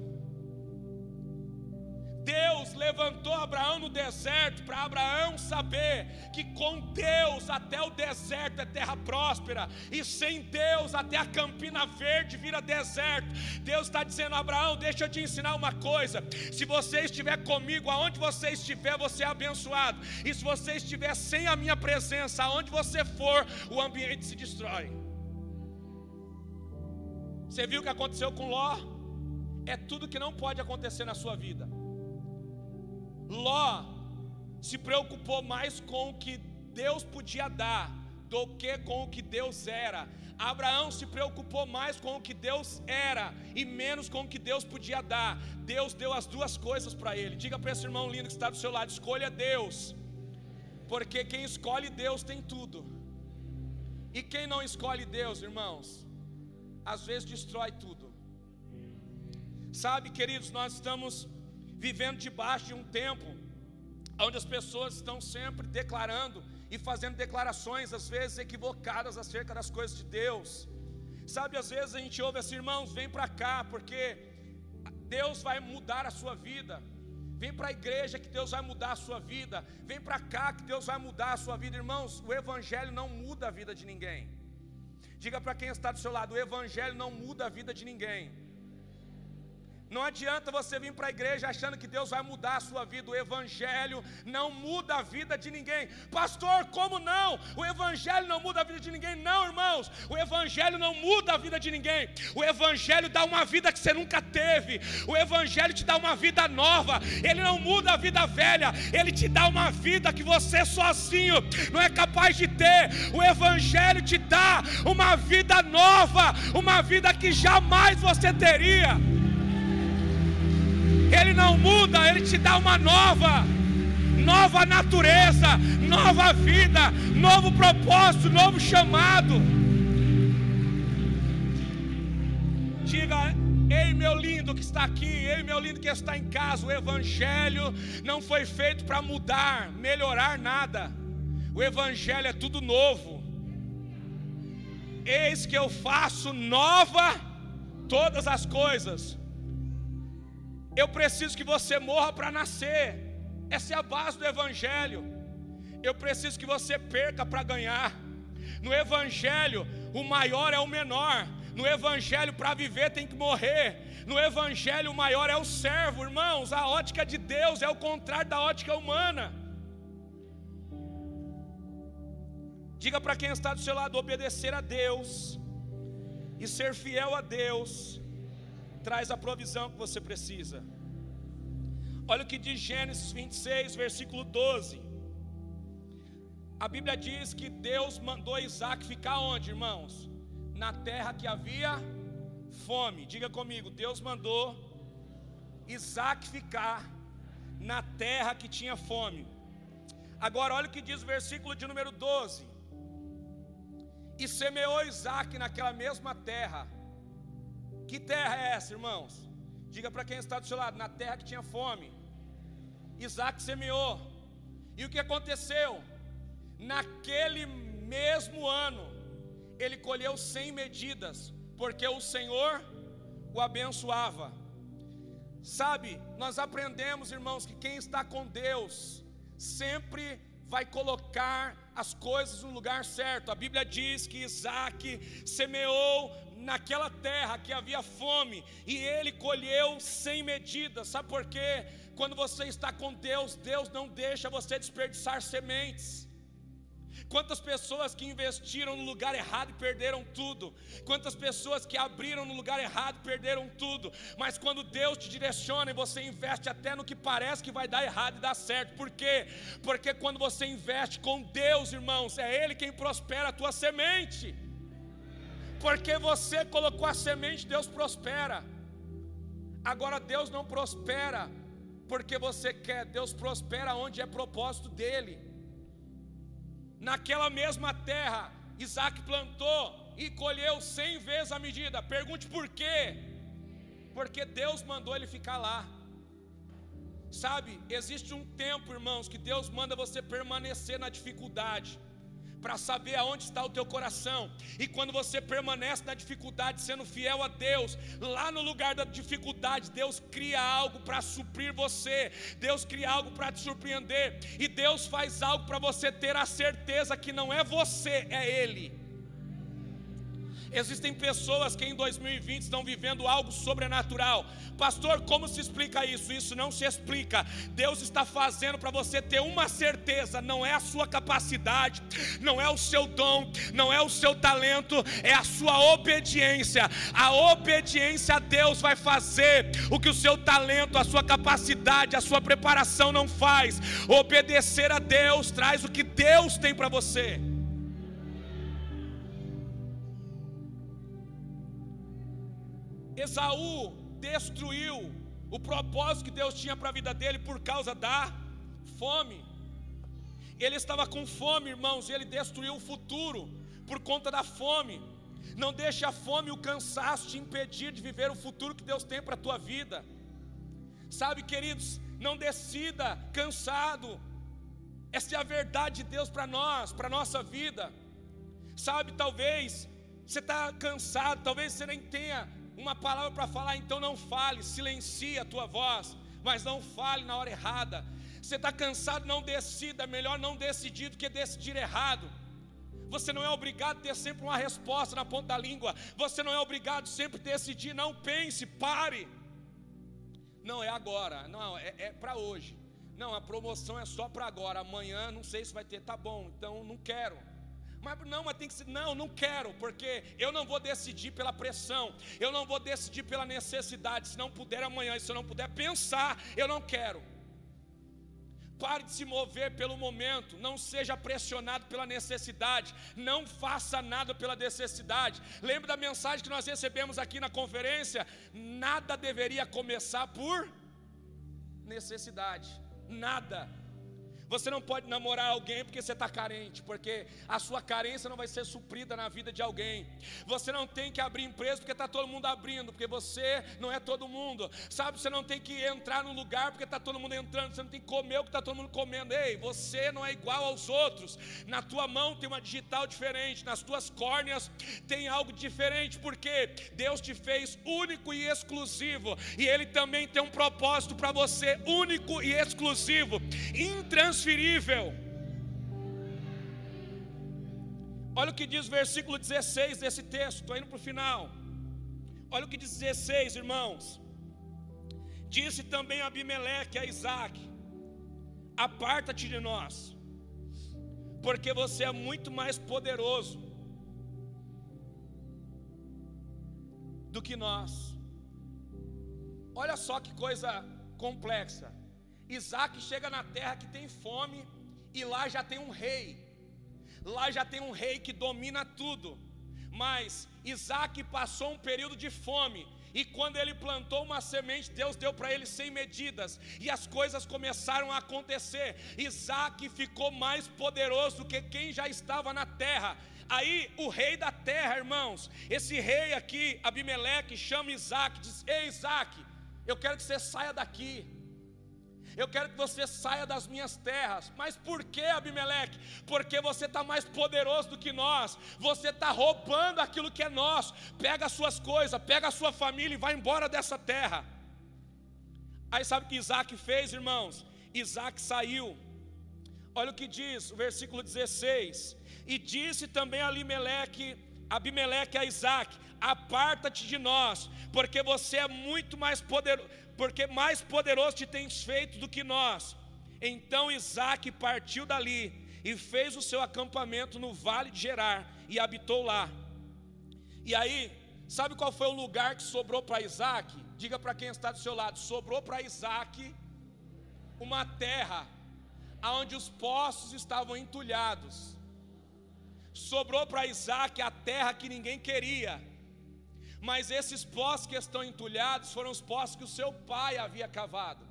Levantou Abraão no deserto para Abraão saber que com Deus até o deserto é terra próspera, e sem Deus até a campina verde vira deserto. Deus está dizendo: Abraão, deixa eu te ensinar uma coisa. Se você estiver comigo, aonde você estiver, você é abençoado, e se você estiver sem a minha presença, aonde você for, o ambiente se destrói. Você viu o que aconteceu com Ló? É tudo que não pode acontecer na sua vida. Ló se preocupou mais com o que Deus podia dar do que com o que Deus era. Abraão se preocupou mais com o que Deus era e menos com o que Deus podia dar. Deus deu as duas coisas para ele. Diga para esse irmão lindo que está do seu lado: escolha Deus, porque quem escolhe Deus tem tudo. E quem não escolhe Deus, irmãos, às vezes destrói tudo. Sabe, queridos, nós estamos vivendo debaixo de um tempo onde as pessoas estão sempre declarando e fazendo declarações, às vezes equivocadas acerca das coisas de Deus. Sabe, às vezes a gente ouve assim, irmãos, vem para cá, porque Deus vai mudar a sua vida. Vem para a igreja que Deus vai mudar a sua vida. Vem para cá que Deus vai mudar a sua vida. Irmãos, o Evangelho não muda a vida de ninguém. Diga para quem está do seu lado: o Evangelho não muda a vida de ninguém. Não adianta você vir para a igreja achando que Deus vai mudar a sua vida. O Evangelho não muda a vida de ninguém. Pastor, como não? O Evangelho não muda a vida de ninguém. Não, irmãos. O Evangelho não muda a vida de ninguém. O Evangelho dá uma vida que você nunca teve. O Evangelho te dá uma vida nova. Ele não muda a vida velha. Ele te dá uma vida que você sozinho não é capaz de ter. O Evangelho te dá uma vida nova. Uma vida que jamais você teria. Ele não muda, Ele te dá uma nova, nova natureza, nova vida, novo propósito, novo chamado. Diga, ei meu lindo que está aqui, ei meu lindo que está em casa, o Evangelho não foi feito para mudar, melhorar nada. O Evangelho é tudo novo. Eis que eu faço nova todas as coisas. Eu preciso que você morra para nascer. Essa é a base do Evangelho. Eu preciso que você perca para ganhar. No Evangelho, o maior é o menor. No Evangelho, para viver tem que morrer. No Evangelho, o maior é o servo, irmãos. A ótica de Deus é o contrário da ótica humana. Diga para quem está do seu lado: obedecer a Deus e ser fiel a Deus traz a provisão que você precisa. Olha o que diz Gênesis 26, versículo 12. A Bíblia diz que Deus mandou Isaac ficar onde, irmãos? Na terra que havia fome. Diga comigo, Deus mandou Isaac ficar na terra que tinha fome. Agora, olha o que diz o versículo de número 12. E semeou Isaac naquela mesma terra que terra é essa, irmãos? Diga para quem está do seu lado, na terra que tinha fome. Isaac semeou. E o que aconteceu? Naquele mesmo ano, ele colheu sem medidas, porque o Senhor o abençoava. Sabe, nós aprendemos, irmãos, que quem está com Deus sempre vai colocar as coisas no lugar certo. A Bíblia diz que Isaac semeou naquela terra que havia fome e ele colheu sem medida. Sabe por quê? Quando você está com Deus, Deus não deixa você desperdiçar sementes. Quantas pessoas que investiram no lugar errado e perderam tudo. Quantas pessoas que abriram no lugar errado e perderam tudo. Mas quando Deus te direciona e você investe até no que parece que vai dar errado e dar certo. Por quê? Porque quando você investe com Deus, irmãos, é Ele quem prospera a tua semente. Porque você colocou a semente, Deus prospera. Agora Deus não prospera porque você quer, Deus prospera onde é propósito dele. Naquela mesma terra, Isaac plantou e colheu cem vezes a medida. Pergunte por quê? Porque Deus mandou ele ficar lá. Sabe, existe um tempo, irmãos, que Deus manda você permanecer na dificuldade para saber aonde está o teu coração. E quando você permanece na dificuldade, sendo fiel a Deus, lá no lugar da dificuldade, Deus cria algo para suprir você, Deus cria algo para te surpreender, e Deus faz algo para você ter a certeza que não é você, é Ele. Existem pessoas que em 2020 estão vivendo algo sobrenatural. Pastor, como se explica isso? Isso não se explica. Deus está fazendo para você ter uma certeza: não é a sua capacidade, não é o seu dom, não é o seu talento, é a sua obediência. A obediência a Deus vai fazer o que o seu talento, a sua capacidade, a sua preparação não faz. Obedecer a Deus traz o que Deus tem para você. Esaú destruiu o propósito que Deus tinha para a vida dele por causa da fome. Ele estava com fome, irmãos, e ele destruiu o futuro por conta da fome. Não deixe a fome e o cansaço te impedir de viver o futuro que Deus tem para a tua vida. Sabe, queridos, não decida cansado. Essa é a verdade de Deus para nós, para a nossa vida. Sabe, talvez você está cansado, talvez você nem tenha uma palavra para falar, então não fale, silencie a tua voz, mas não fale na hora errada. Você está cansado, não decida, é melhor não decidir do que decidir errado. Você não é obrigado a ter sempre uma resposta na ponta da língua. Você não é obrigado sempre a decidir. Não pense, pare. Não, é agora. Não, é, é para hoje. Não, a promoção é só para agora. Amanhã não sei se vai ter. Tá bom, então não quero. Mas não, mas tem que ser, não, não quero, porque eu não vou decidir pela pressão, eu não vou decidir pela necessidade, se não puder amanhã, se eu não puder pensar, eu não quero. Pare de se mover pelo momento, não seja pressionado pela necessidade, não faça nada pela necessidade. Lembre da mensagem que nós recebemos aqui na conferência: nada deveria começar por necessidade, nada. Você não pode namorar alguém porque você está carente, porque a sua carência não vai ser suprida na vida de alguém. Você não tem que abrir empresa porque está todo mundo abrindo, porque você não é todo mundo. Sabe, você não tem que entrar no lugar porque está todo mundo entrando. Você não tem que comer o que está todo mundo comendo. Ei, você não é igual aos outros. Na tua mão tem uma digital diferente, nas tuas córneas tem algo diferente, porque Deus te fez único e exclusivo, e Ele também tem um propósito para você único e exclusivo, intransferível intransferível. Olha o que diz o versículo 16 desse texto, estou indo para o final. Olha o que diz 16, irmãos. Disse também Abimeleque a Isaac: Aparta-te de nós, porque você é muito mais poderoso do que nós. Olha só que coisa complexa. Isaac chega na terra que tem fome e lá já tem um rei. Lá já tem um rei que domina tudo. Mas Isaac passou um período de fome. E quando ele plantou uma semente, Deus deu para ele sem medidas, e as coisas começaram a acontecer. Isaac ficou mais poderoso do que quem já estava na terra. Aí o rei da terra, irmãos, esse rei aqui, Abimeleque, chama Isaac, diz: Ei Isaac, eu quero que você saia daqui. Eu quero que você saia das minhas terras. Mas por que, Abimeleque? Porque você está mais poderoso do que nós. Você está roubando aquilo que é nosso. Pega as suas coisas, pega a sua família e vai embora dessa terra. Aí sabe o que Isaac fez, irmãos? Isaac saiu. Olha o que diz o versículo 16. E disse também a Abimeleque, Abimeleque a Isaac: Aparta-te de nós, porque você é muito mais poderoso porque mais poderoso te tens feito do que nós. Então Isaac partiu dali e fez o seu acampamento no vale de Gerar e habitou lá. E aí, sabe qual foi o lugar que sobrou para Isaac? Diga para quem está do seu lado: sobrou para Isaac uma terra onde os poços estavam entulhados. Sobrou para Isaac a terra que ninguém queria. Mas esses poços que estão entulhados foram os poços que o seu pai havia cavado.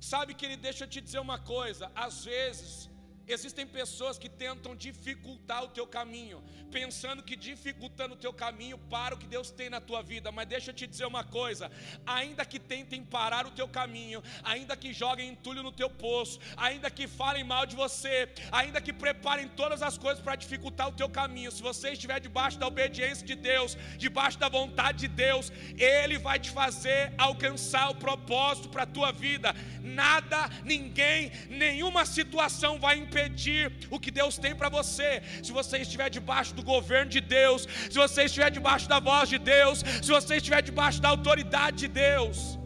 Sabe que ele deixa eu te dizer uma coisa, às vezes Existem pessoas que tentam dificultar o teu caminho, pensando que dificultando o teu caminho para o que Deus tem na tua vida. Mas deixa eu te dizer uma coisa: ainda que tentem parar o teu caminho, ainda que joguem entulho no teu poço, ainda que falem mal de você, ainda que preparem todas as coisas para dificultar o teu caminho, se você estiver debaixo da obediência de Deus, debaixo da vontade de Deus, Ele vai te fazer alcançar o propósito para a tua vida. Nada, ninguém, nenhuma situação vai impedir o que Deus tem para você. Se você estiver debaixo do governo de Deus, se você estiver debaixo da voz de Deus, se você estiver debaixo da autoridade de Deus.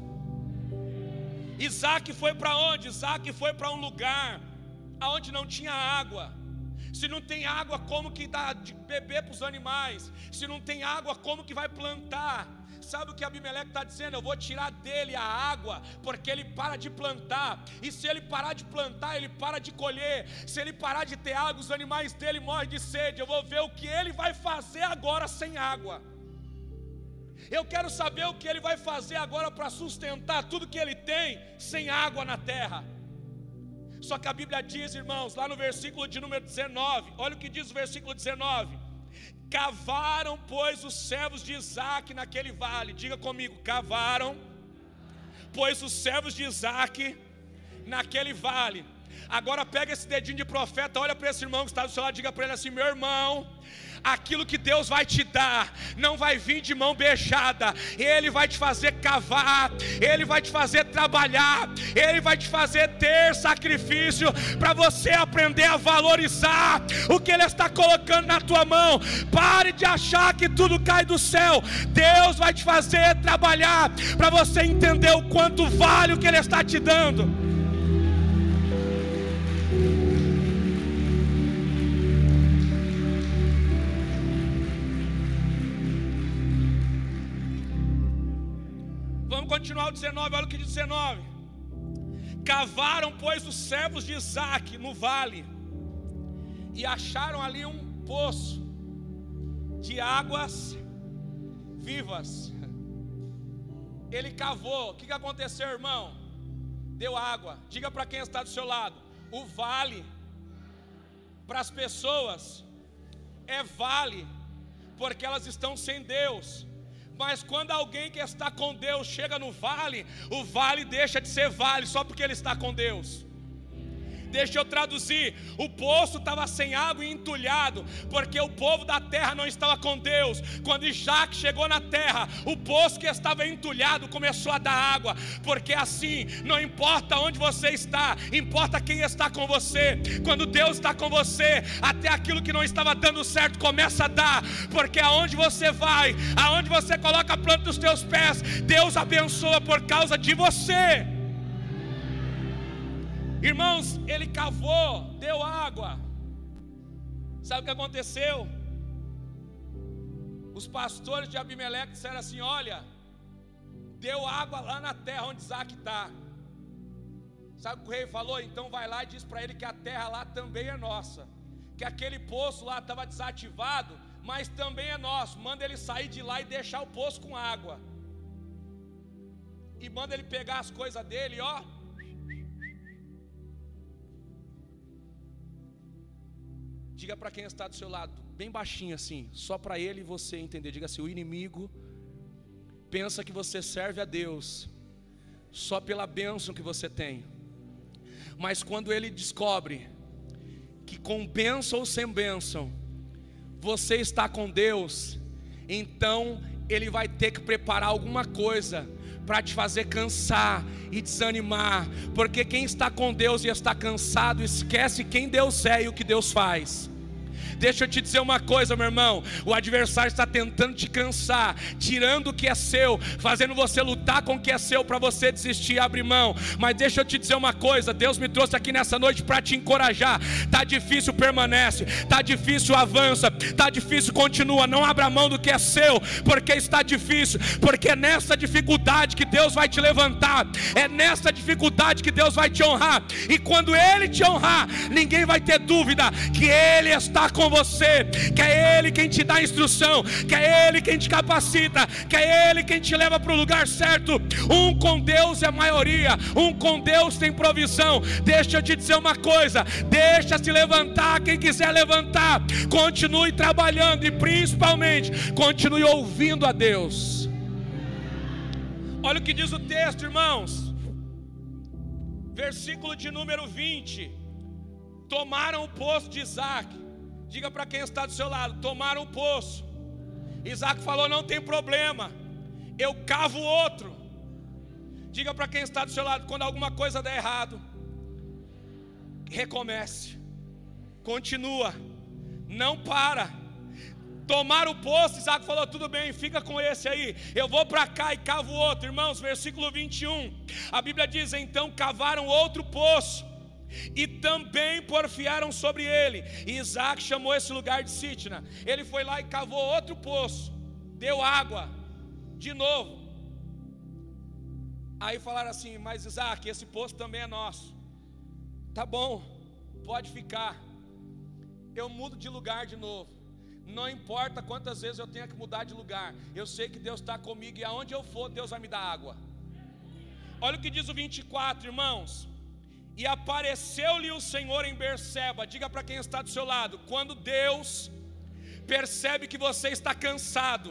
Isaac foi para onde? Isaac foi para um lugar aonde não tinha água. Se não tem água, como que dá de beber para os animais? Se não tem água, como que vai plantar? Sabe o que Abimeleque está dizendo? Eu vou tirar dele a água, porque ele para de plantar. E se ele parar de plantar, ele para de colher. Se ele parar de ter água, os animais dele morrem de sede. Eu vou ver o que ele vai fazer agora sem água. Eu quero saber o que ele vai fazer agora para sustentar tudo que ele tem sem água na terra. Só que a Bíblia diz, irmãos, lá no versículo de número 19, olha o que diz o versículo 19: Cavaram, pois, os servos de Isaac naquele vale. Diga comigo: cavaram, pois, os servos de Isaac naquele vale. Agora pega esse dedinho de profeta, olha para esse irmão que está do seu lado, diga para ele assim: meu irmão, aquilo que Deus vai te dar não vai vir de mão beijada, Ele vai te fazer cavar, Ele vai te fazer trabalhar, Ele vai te fazer ter sacrifício para você aprender a valorizar o que Ele está colocando na tua mão. Pare de achar que tudo cai do céu, Deus vai te fazer trabalhar para você entender o quanto vale o que Ele está te dando. Continuar o 19, olha o que diz 19. Cavaram, pois, os servos de Isaac no vale, e acharam ali um poço de águas vivas. Ele cavou, o que aconteceu, irmão? Deu água. Diga para quem está do seu lado: o vale para as pessoas é vale, porque elas estão sem Deus. Mas quando alguém que está com Deus chega no vale, o vale deixa de ser vale só porque ele está com Deus. Deixa eu traduzir: o poço estava sem água e entulhado, porque o povo da terra não estava com Deus. Quando Isaac chegou na terra, o poço que estava entulhado começou a dar água, porque assim, não importa onde você está, importa quem está com você. Quando Deus está com você, até aquilo que não estava dando certo começa a dar, porque aonde você vai, aonde você coloca a planta dos teus pés, Deus abençoa por causa de você. Irmãos, ele cavou, deu água. Sabe o que aconteceu? Os pastores de Abimeleque disseram assim: Olha, deu água lá na terra onde Isaac está. Sabe o que o rei falou? Então vai lá e diz para ele que a terra lá também é nossa. Que aquele poço lá estava desativado, mas também é nosso. Manda ele sair de lá e deixar o poço com água. E manda ele pegar as coisas dele, ó Diga para quem está do seu lado, bem baixinho assim, só para ele e você entender. Diga assim: o inimigo pensa que você serve a Deus só pela bênção que você tem. Mas quando ele descobre que com bênção ou sem bênção, você está com Deus, então ele vai ter que preparar alguma coisa para te fazer cansar e desanimar, porque quem está com Deus e está cansado, esquece quem Deus é e o que Deus faz. Deixa eu te dizer uma coisa, meu irmão. O adversário está tentando te cansar, tirando o que é seu, fazendo você lutar com o que é seu para você desistir e abrir mão. Mas deixa eu te dizer uma coisa: Deus me trouxe aqui nessa noite para te encorajar. Tá difícil, permanece. Tá difícil, avança. Tá difícil, continua. Não abra mão do que é seu, porque está difícil. Porque é nessa dificuldade que Deus vai te levantar. É nessa dificuldade que Deus vai te honrar. E quando Ele te honrar, ninguém vai ter dúvida que Ele está com você, que é Ele quem te dá instrução, que é Ele quem te capacita, que é Ele quem te leva para o lugar certo. Um com Deus é maioria, um com Deus tem provisão. Deixa eu te dizer uma coisa: deixa se levantar quem quiser levantar, continue trabalhando e principalmente continue ouvindo a Deus. Olha o que diz o texto, irmãos. Versículo de número 20. Tomaram o poço de Isaac. Diga para quem está do seu lado: tomaram o poço. Isaac falou: não tem problema, eu cavo outro. Diga para quem está do seu lado: quando alguma coisa der errado, recomece, continua, não para. Tomaram o poço, Isaac falou: tudo bem, fica com esse aí. Eu vou para cá e cavo outro, irmãos. Versículo 21. A Bíblia diz: então cavaram outro poço e também porfiaram sobre ele. E Isaac chamou esse lugar de Sitna. Ele foi lá e cavou outro poço, deu água, de novo. Aí falaram assim: Mas Isaac, esse poço também é nosso. Tá bom, pode ficar. Eu mudo de lugar de novo. Não importa quantas vezes eu tenha que mudar de lugar, eu sei que Deus está comigo e aonde eu for, Deus vai me dar água. Olha o que diz o 24, irmãos. E apareceu-lhe o Senhor em Berseba. Diga para quem está do seu lado: quando Deus percebe que você está cansado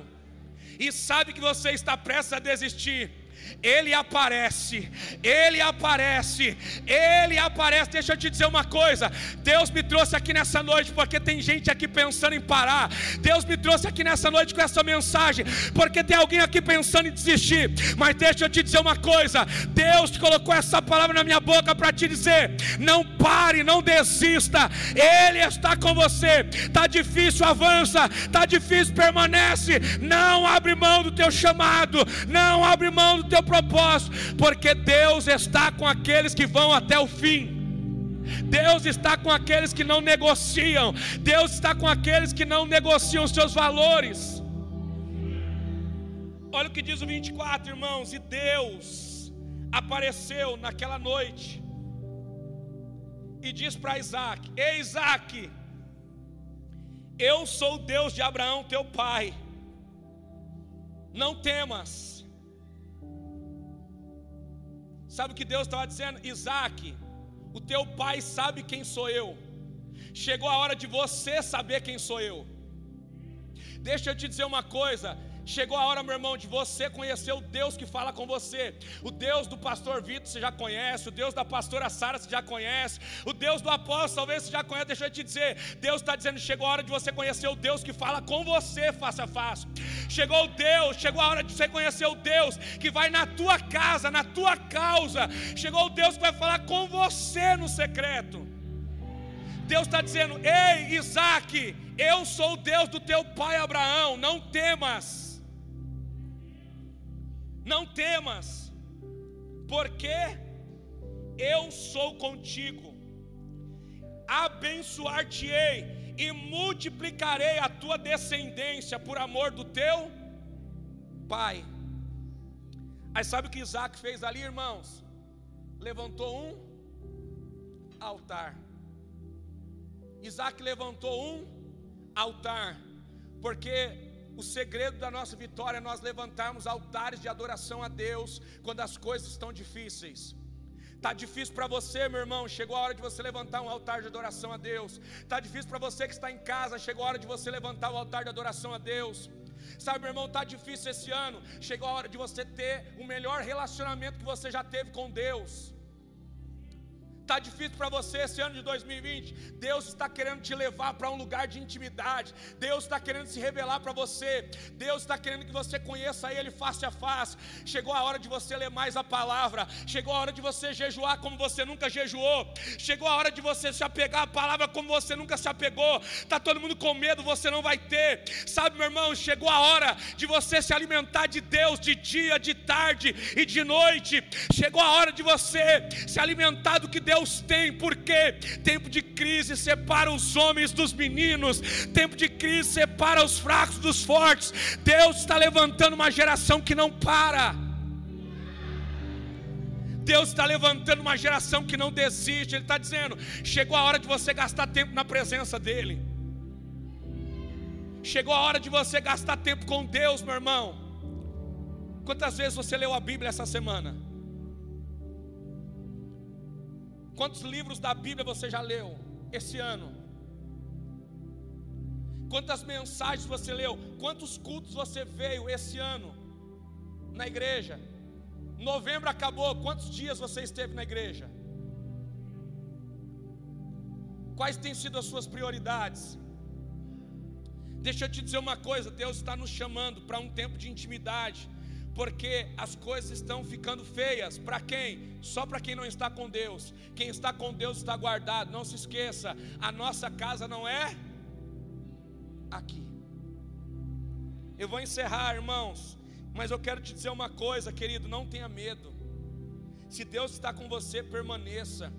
e sabe que você está prestes a desistir, ele aparece, Ele aparece, Ele aparece. Deixa eu te dizer uma coisa: Deus me trouxe aqui nessa noite porque tem gente aqui pensando em parar. Deus me trouxe aqui nessa noite com essa mensagem porque tem alguém aqui pensando em desistir. Mas deixa eu te dizer uma coisa: Deus colocou essa palavra na minha boca para te dizer: não pare, não desista. Ele está com você. Tá difícil, avança. Tá difícil, permanece. Não abre mão do teu chamado. Não abre mão do teu propósito, porque Deus está com aqueles que vão até o fim. Deus está com aqueles que não negociam. Deus está com aqueles que não negociam os seus valores. Olha o que diz o 24, irmãos. E Deus apareceu naquela noite e diz para Isaac: Ei, Isaac, eu sou o Deus de Abraão, teu pai. Não temas Sabe o que Deus estava dizendo? Isaac, o teu pai sabe quem sou eu. Chegou a hora de você saber quem sou eu. Deixa eu te dizer uma coisa: Chegou a hora, meu irmão, de você conhecer o Deus que fala com você. O Deus do pastor Vitor você já conhece, o Deus da pastora Sara você já conhece, o Deus do apóstolo talvez você já conhece. Deixa eu te dizer, Deus está dizendo: chegou a hora de você conhecer o Deus que fala com você face a face. Chegou o Deus, chegou a hora de você conhecer o Deus que vai na tua casa, na tua causa. Chegou o Deus que vai falar com você no secreto. Deus está dizendo: Ei, Isaac, eu sou o Deus do teu pai Abraão, não temas não temas, porque eu sou contigo, abençoar-te-ei e multiplicarei a tua descendência por amor do teu pai. Aí sabe o que Isaac fez ali, irmãos? Levantou um altar. Isaac levantou um altar, porque o segredo da nossa vitória é nós levantarmos altares de adoração a Deus quando as coisas estão difíceis. Tá difícil para você, meu irmão. Chegou a hora de você levantar um altar de adoração a Deus. Tá difícil para você que está em casa. Chegou a hora de você levantar o altar de adoração a Deus. Sabe, meu irmão, tá difícil esse ano. Chegou a hora de você ter o melhor relacionamento que você já teve com Deus. Está difícil para você esse ano de 2020. Deus está querendo te levar para um lugar de intimidade. Deus está querendo se revelar para você. Deus está querendo que você conheça Ele face a face. Chegou a hora de você ler mais a palavra. Chegou a hora de você jejuar como você nunca jejuou. Chegou a hora de você se apegar à palavra como você nunca se apegou. Está todo mundo com medo, você não vai ter. Sabe, meu irmão, chegou a hora de você se alimentar de Deus de dia, de tarde e de noite. Chegou a hora de você se alimentar do que Deus Deus tem, porque tempo de crise separa os homens dos meninos, tempo de crise separa os fracos dos fortes. Deus está levantando uma geração que não para. Deus está levantando uma geração que não desiste. Ele está dizendo: chegou a hora de você gastar tempo na presença dEle. Chegou a hora de você gastar tempo com Deus, meu irmão. Quantas vezes você leu a Bíblia essa semana? Quantos livros da Bíblia você já leu esse ano? Quantas mensagens você leu? Quantos cultos você veio esse ano na igreja? Novembro acabou, quantos dias você esteve na igreja? Quais têm sido as suas prioridades? Deixa eu te dizer uma coisa: Deus está nos chamando para um tempo de intimidade, porque as coisas estão ficando feias. Para quem? Só para quem não está com Deus. Quem está com Deus está guardado. Não se esqueça, a nossa casa não é aqui. Eu vou encerrar, irmãos, mas eu quero te dizer uma coisa, querido: não tenha medo. Se Deus está com você, permaneça.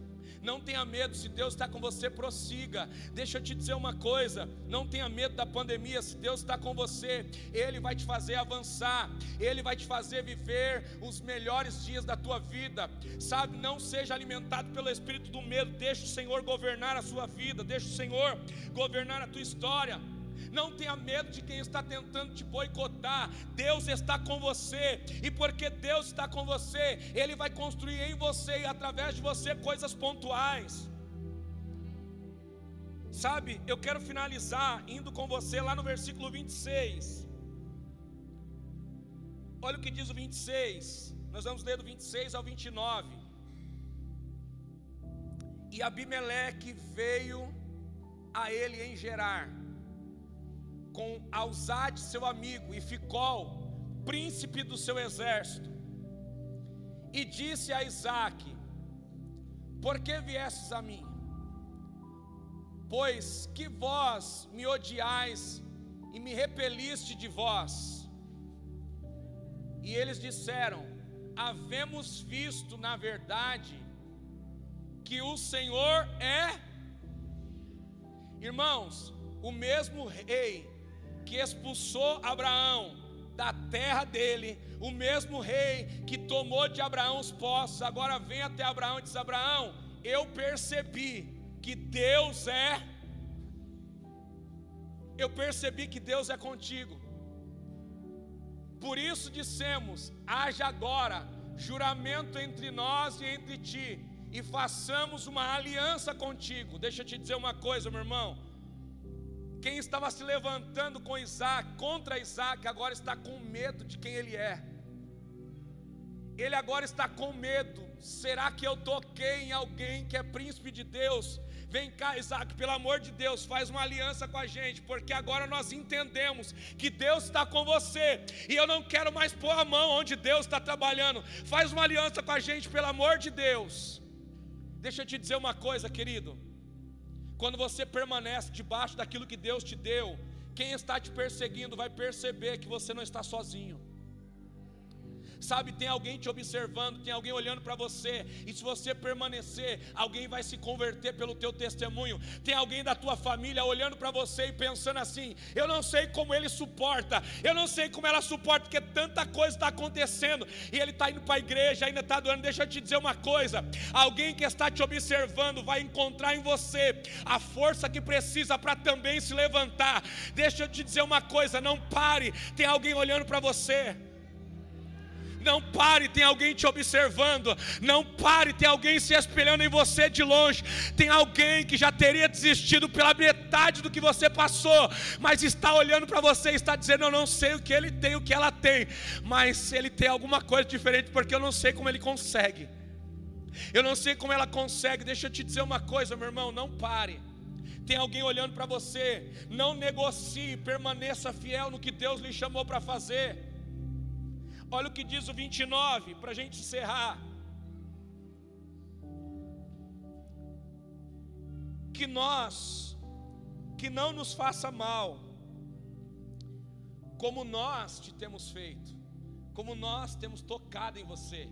Não tenha medo, se Deus está com você, prossiga. Deixa eu te dizer uma coisa: não tenha medo da pandemia, se Deus está com você, Ele vai te fazer avançar, Ele vai te fazer viver os melhores dias da tua vida. Sabe, não seja alimentado pelo espírito do medo, deixa o Senhor governar a sua vida, deixa o Senhor governar a tua história. Não tenha medo de quem está tentando te boicotar. Deus está com você. E porque Deus está com você, Ele vai construir em você e através de você coisas pontuais. Sabe, eu quero finalizar indo com você lá no versículo 26. Olha o que diz o 26. Nós vamos ler do 26 ao 29. E Abimeleque veio a ele em Gerar com Alzade, seu amigo, e Ficol, príncipe do seu exército, e disse a Isaac: Por que viestes a mim? Pois que vós me odiais e me repeliste de vós. E eles disseram: Havemos visto, na verdade, que o Senhor é. Irmãos, o mesmo rei que expulsou Abraão da terra dele, o mesmo rei que tomou de Abraão os poços, agora vem até Abraão e diz: Abraão, eu percebi que Deus é, eu percebi que Deus é contigo, por isso dissemos: haja agora juramento entre nós e entre ti, e façamos uma aliança contigo. Deixa eu te dizer uma coisa, meu irmão. Quem estava se levantando com Isaac, contra Isaac, agora está com medo de quem ele é. Ele agora está com medo. Será que eu toquei em alguém que é príncipe de Deus? Vem cá, Isaac, pelo amor de Deus, faz uma aliança com a gente, porque agora nós entendemos que Deus está com você, e eu não quero mais pôr a mão onde Deus está trabalhando. Faz uma aliança com a gente, pelo amor de Deus. Deixa eu te dizer uma coisa, querido. Quando você permanece debaixo daquilo que Deus te deu, quem está te perseguindo vai perceber que você não está sozinho. Sabe, tem alguém te observando, tem alguém olhando para você, e se você permanecer, alguém vai se converter pelo teu testemunho. Tem alguém da tua família olhando para você e pensando assim: eu não sei como ele suporta, eu não sei como ela suporta, porque tanta coisa está acontecendo, e ele está indo para a igreja, ainda está doando. Deixa eu te dizer uma coisa: alguém que está te observando vai encontrar em você a força que precisa para também se levantar. Deixa eu te dizer uma coisa: não pare, tem alguém olhando para você. Não pare, tem alguém te observando. Não pare, tem alguém se espelhando em você de longe. Tem alguém que já teria desistido pela metade do que você passou, mas está olhando para você e está dizendo: Eu não sei o que ele tem, o que ela tem, mas ele tem alguma coisa diferente, porque eu não sei como ele consegue. Eu não sei como ela consegue. Deixa eu te dizer uma coisa, meu irmão, não pare. Tem alguém olhando para você. Não negocie, permaneça fiel no que Deus lhe chamou para fazer. Olha o que diz o 29, para a gente encerrar. Que nós, que não nos faça mal, como nós te temos feito, como nós temos tocado em você,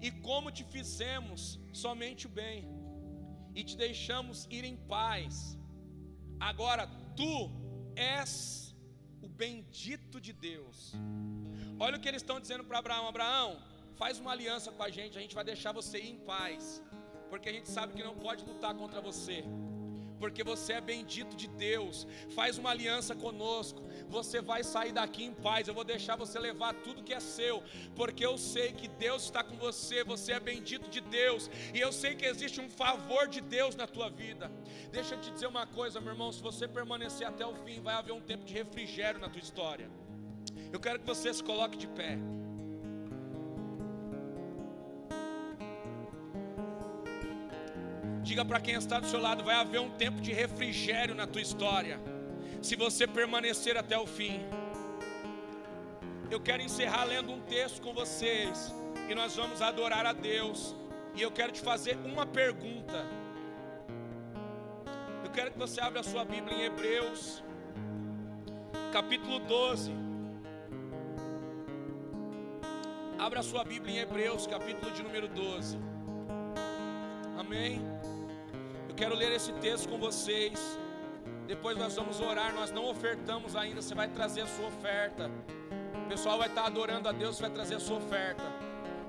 e como te fizemos somente o bem, e te deixamos ir em paz. Agora tu és o bendito de Deus. Olha o que eles estão dizendo para Abraão: Abraão, faz uma aliança com a gente, a gente vai deixar você ir em paz, porque a gente sabe que não pode lutar contra você porque você é bendito de Deus. Faz uma aliança conosco. Você vai sair daqui em paz. Eu vou deixar você levar tudo que é seu, porque eu sei que Deus está com você. Você é bendito de Deus, e eu sei que existe um favor de Deus na tua vida. Deixa eu te dizer uma coisa, meu irmão: se você permanecer até o fim, vai haver um tempo de refrigério na tua história. Eu quero que você se coloque de pé. Diga para quem está do seu lado: vai haver um tempo de refrigério na tua história, se você permanecer até o fim. Eu quero encerrar lendo um texto com vocês, e nós vamos adorar a Deus. E eu quero te fazer uma pergunta. Eu quero que você abra a sua Bíblia em Hebreus, capítulo 12. Abra sua Bíblia em Hebreus, capítulo de número 12. Amém quero ler esse texto com vocês. Depois nós vamos orar. Nós não ofertamos ainda. Você vai trazer a sua oferta. O pessoal vai estar adorando a Deus. Vai trazer a sua oferta.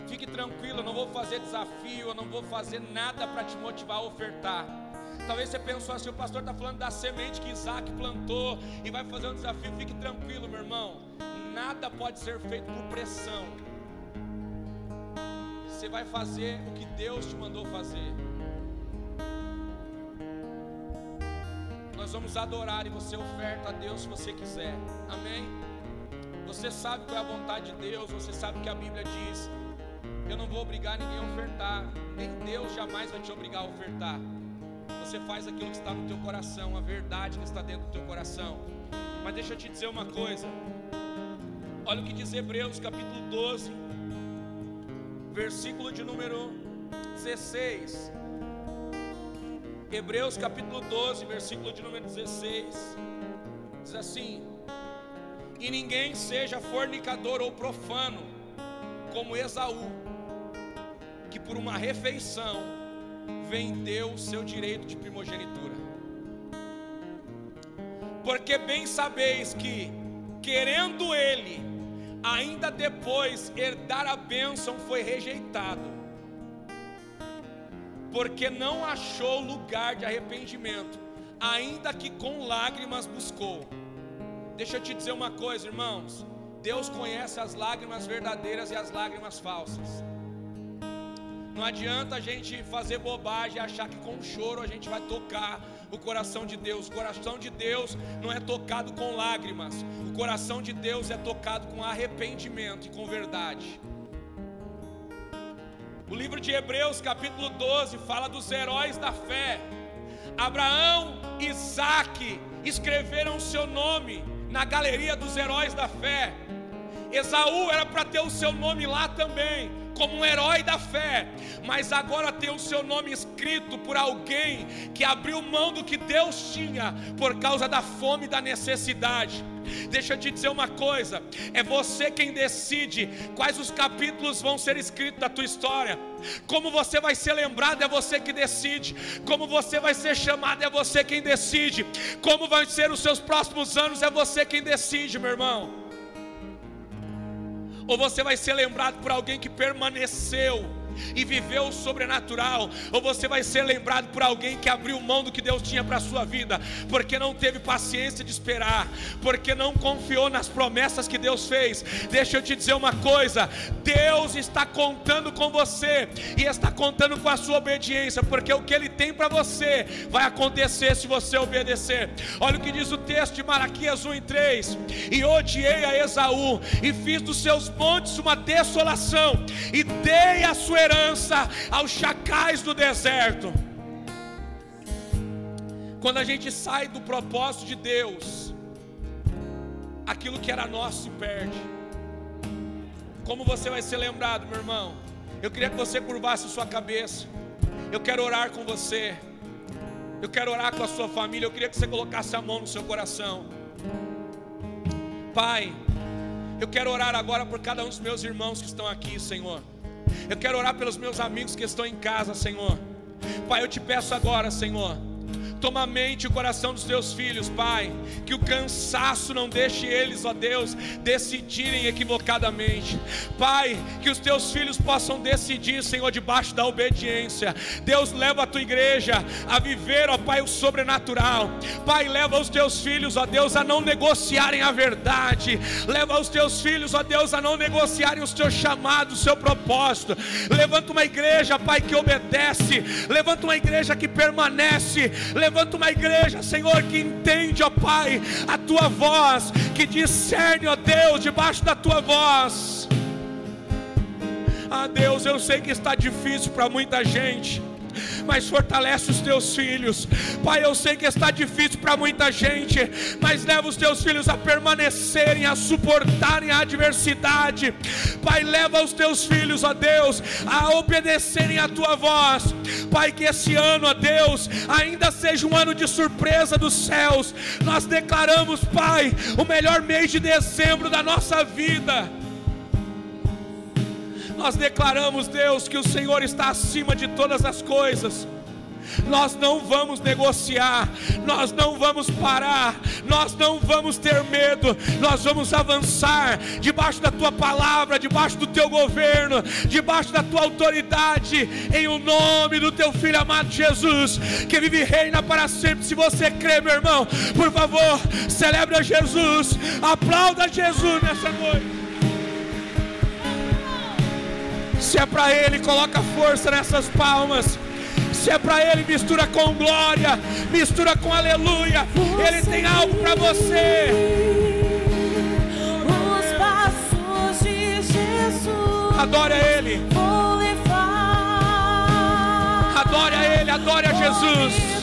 Fique tranquilo. Eu não vou fazer desafio. Eu não vou fazer nada para te motivar a ofertar. Talvez você pensou assim: o pastor está falando da semente que Isaac plantou e vai fazer um desafio. Fique tranquilo, meu irmão. Nada pode ser feito por pressão. Você vai fazer o que Deus te mandou fazer. Nós vamos adorar e você oferta a Deus se você quiser. Amém? Você sabe qual é a vontade de Deus, você sabe que a Bíblia diz: Eu não vou obrigar ninguém a ofertar, nem Deus jamais vai te obrigar a ofertar. Você faz aquilo que está no teu coração, a verdade que está dentro do teu coração. Mas deixa eu te dizer uma coisa. Olha o que diz Hebreus capítulo 12, versículo de número 16. Hebreus capítulo 12, versículo de número 16, diz assim: E ninguém seja fornicador ou profano, como Esaú, que por uma refeição vendeu o seu direito de primogenitura. Porque bem sabeis que, querendo ele, ainda depois herdar a bênção, foi rejeitado porque não achou lugar de arrependimento, ainda que com lágrimas buscou. Deixa eu te dizer uma coisa, irmãos: Deus conhece as lágrimas verdadeiras e as lágrimas falsas. Não adianta a gente fazer bobagem e achar que com choro a gente vai tocar o coração de Deus. O coração de Deus não é tocado com lágrimas. O coração de Deus é tocado com arrependimento e com verdade. O livro de Hebreus, capítulo 12, fala dos heróis da fé. Abraão, Isaac escreveram o seu nome na galeria dos heróis da fé. Esaú era para ter o seu nome lá também, como um herói da fé, mas agora tem o seu nome escrito por alguém que abriu mão do que Deus tinha por causa da fome e da necessidade. Deixa eu te dizer uma coisa: é você quem decide quais os capítulos vão ser escritos da tua história. Como você vai ser lembrado é você que decide. Como você vai ser chamado é você quem decide. Como vão ser os seus próximos anos é você quem decide, meu irmão ou você vai ser lembrado por alguém que permaneceu e viveu o sobrenatural, ou você vai ser lembrado por alguém que abriu mão do que Deus tinha para a sua vida, porque não teve paciência de esperar, porque não confiou nas promessas que Deus fez. Deixa eu te dizer uma coisa: Deus está contando com você e está contando com a sua obediência, porque o que Ele tem para você vai acontecer se você obedecer. Olha o que diz o texto de Malaquias 1 e 3: E odiei a Esaú, e fiz dos seus montes uma desolação, e dei a sua aos chacais do deserto. Quando a gente sai do propósito de Deus, aquilo que era nosso se perde. Como você vai ser lembrado, meu irmão? Eu queria que você curvasse sua cabeça. Eu quero orar com você. Eu quero orar com a sua família. Eu queria que você colocasse a mão no seu coração. Pai, eu quero orar agora por cada um dos meus irmãos que estão aqui, Senhor. Eu quero orar pelos meus amigos que estão em casa, Senhor. Pai, eu te peço agora, Senhor Toma a mente e o coração dos teus filhos, Pai. Que o cansaço não deixe eles, ó Deus, decidirem equivocadamente. Pai, que os teus filhos possam decidir, Senhor, debaixo da obediência. Deus leva a tua igreja a viver, ó Pai, o sobrenatural. Pai, leva os teus filhos, ó Deus, a não negociarem a verdade. Leva os teus filhos, ó Deus, a não negociarem os teus chamados, o seu propósito. Levanta uma igreja, Pai, que obedece. Levanta uma igreja que permanece. Levanta Levanta uma igreja, Senhor, que entende, ó Pai, a tua voz, que discerne, ó Deus, debaixo da tua voz. Ah, Deus, eu sei que está difícil para muita gente mas fortalece os teus filhos. Pai, eu sei que está difícil para muita gente, mas leva os teus filhos a permanecerem, a suportarem a adversidade. Pai, leva os teus filhos, ó Deus, a obedecerem a tua voz. Pai, que esse ano, ó Deus, ainda seja um ano de surpresa dos céus. Nós declaramos, Pai, o melhor mês de dezembro da nossa vida. Nós declaramos, Deus, que o Senhor está acima de todas as coisas. Nós não vamos negociar, nós não vamos parar, nós não vamos ter medo, nós vamos avançar debaixo da tua palavra, debaixo do teu governo, debaixo da tua autoridade, em o nome do teu filho amado Jesus, que vive e reina para sempre. Se você crê, meu irmão, por favor, celebre a Jesus, aplauda Jesus nessa noite. Se é para Ele, coloca força nessas palmas. Se é para Ele, mistura com glória, mistura com aleluia. Ele tem algo para você. Os passos de Jesus. Adore a Ele. Adore a Ele, adore a Jesus.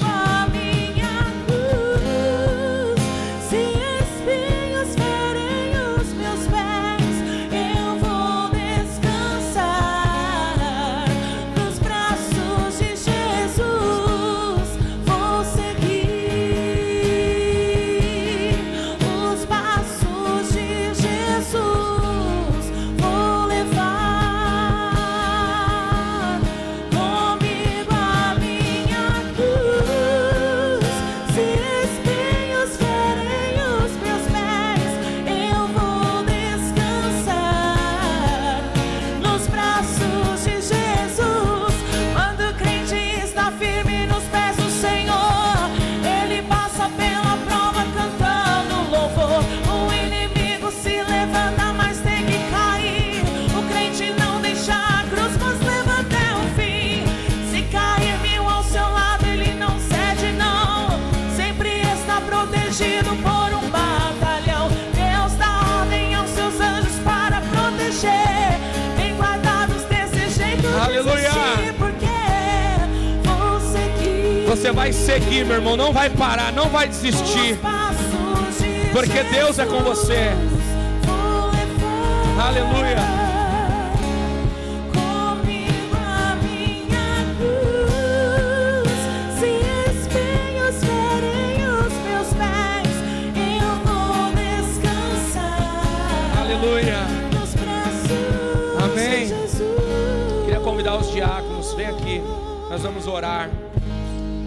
Você vai seguir, meu irmão, não vai parar, não vai desistir. Porque Deus é com você. Aleluia. Aleluia. Amém. Queria convidar os diáconos, vem aqui. Nós vamos orar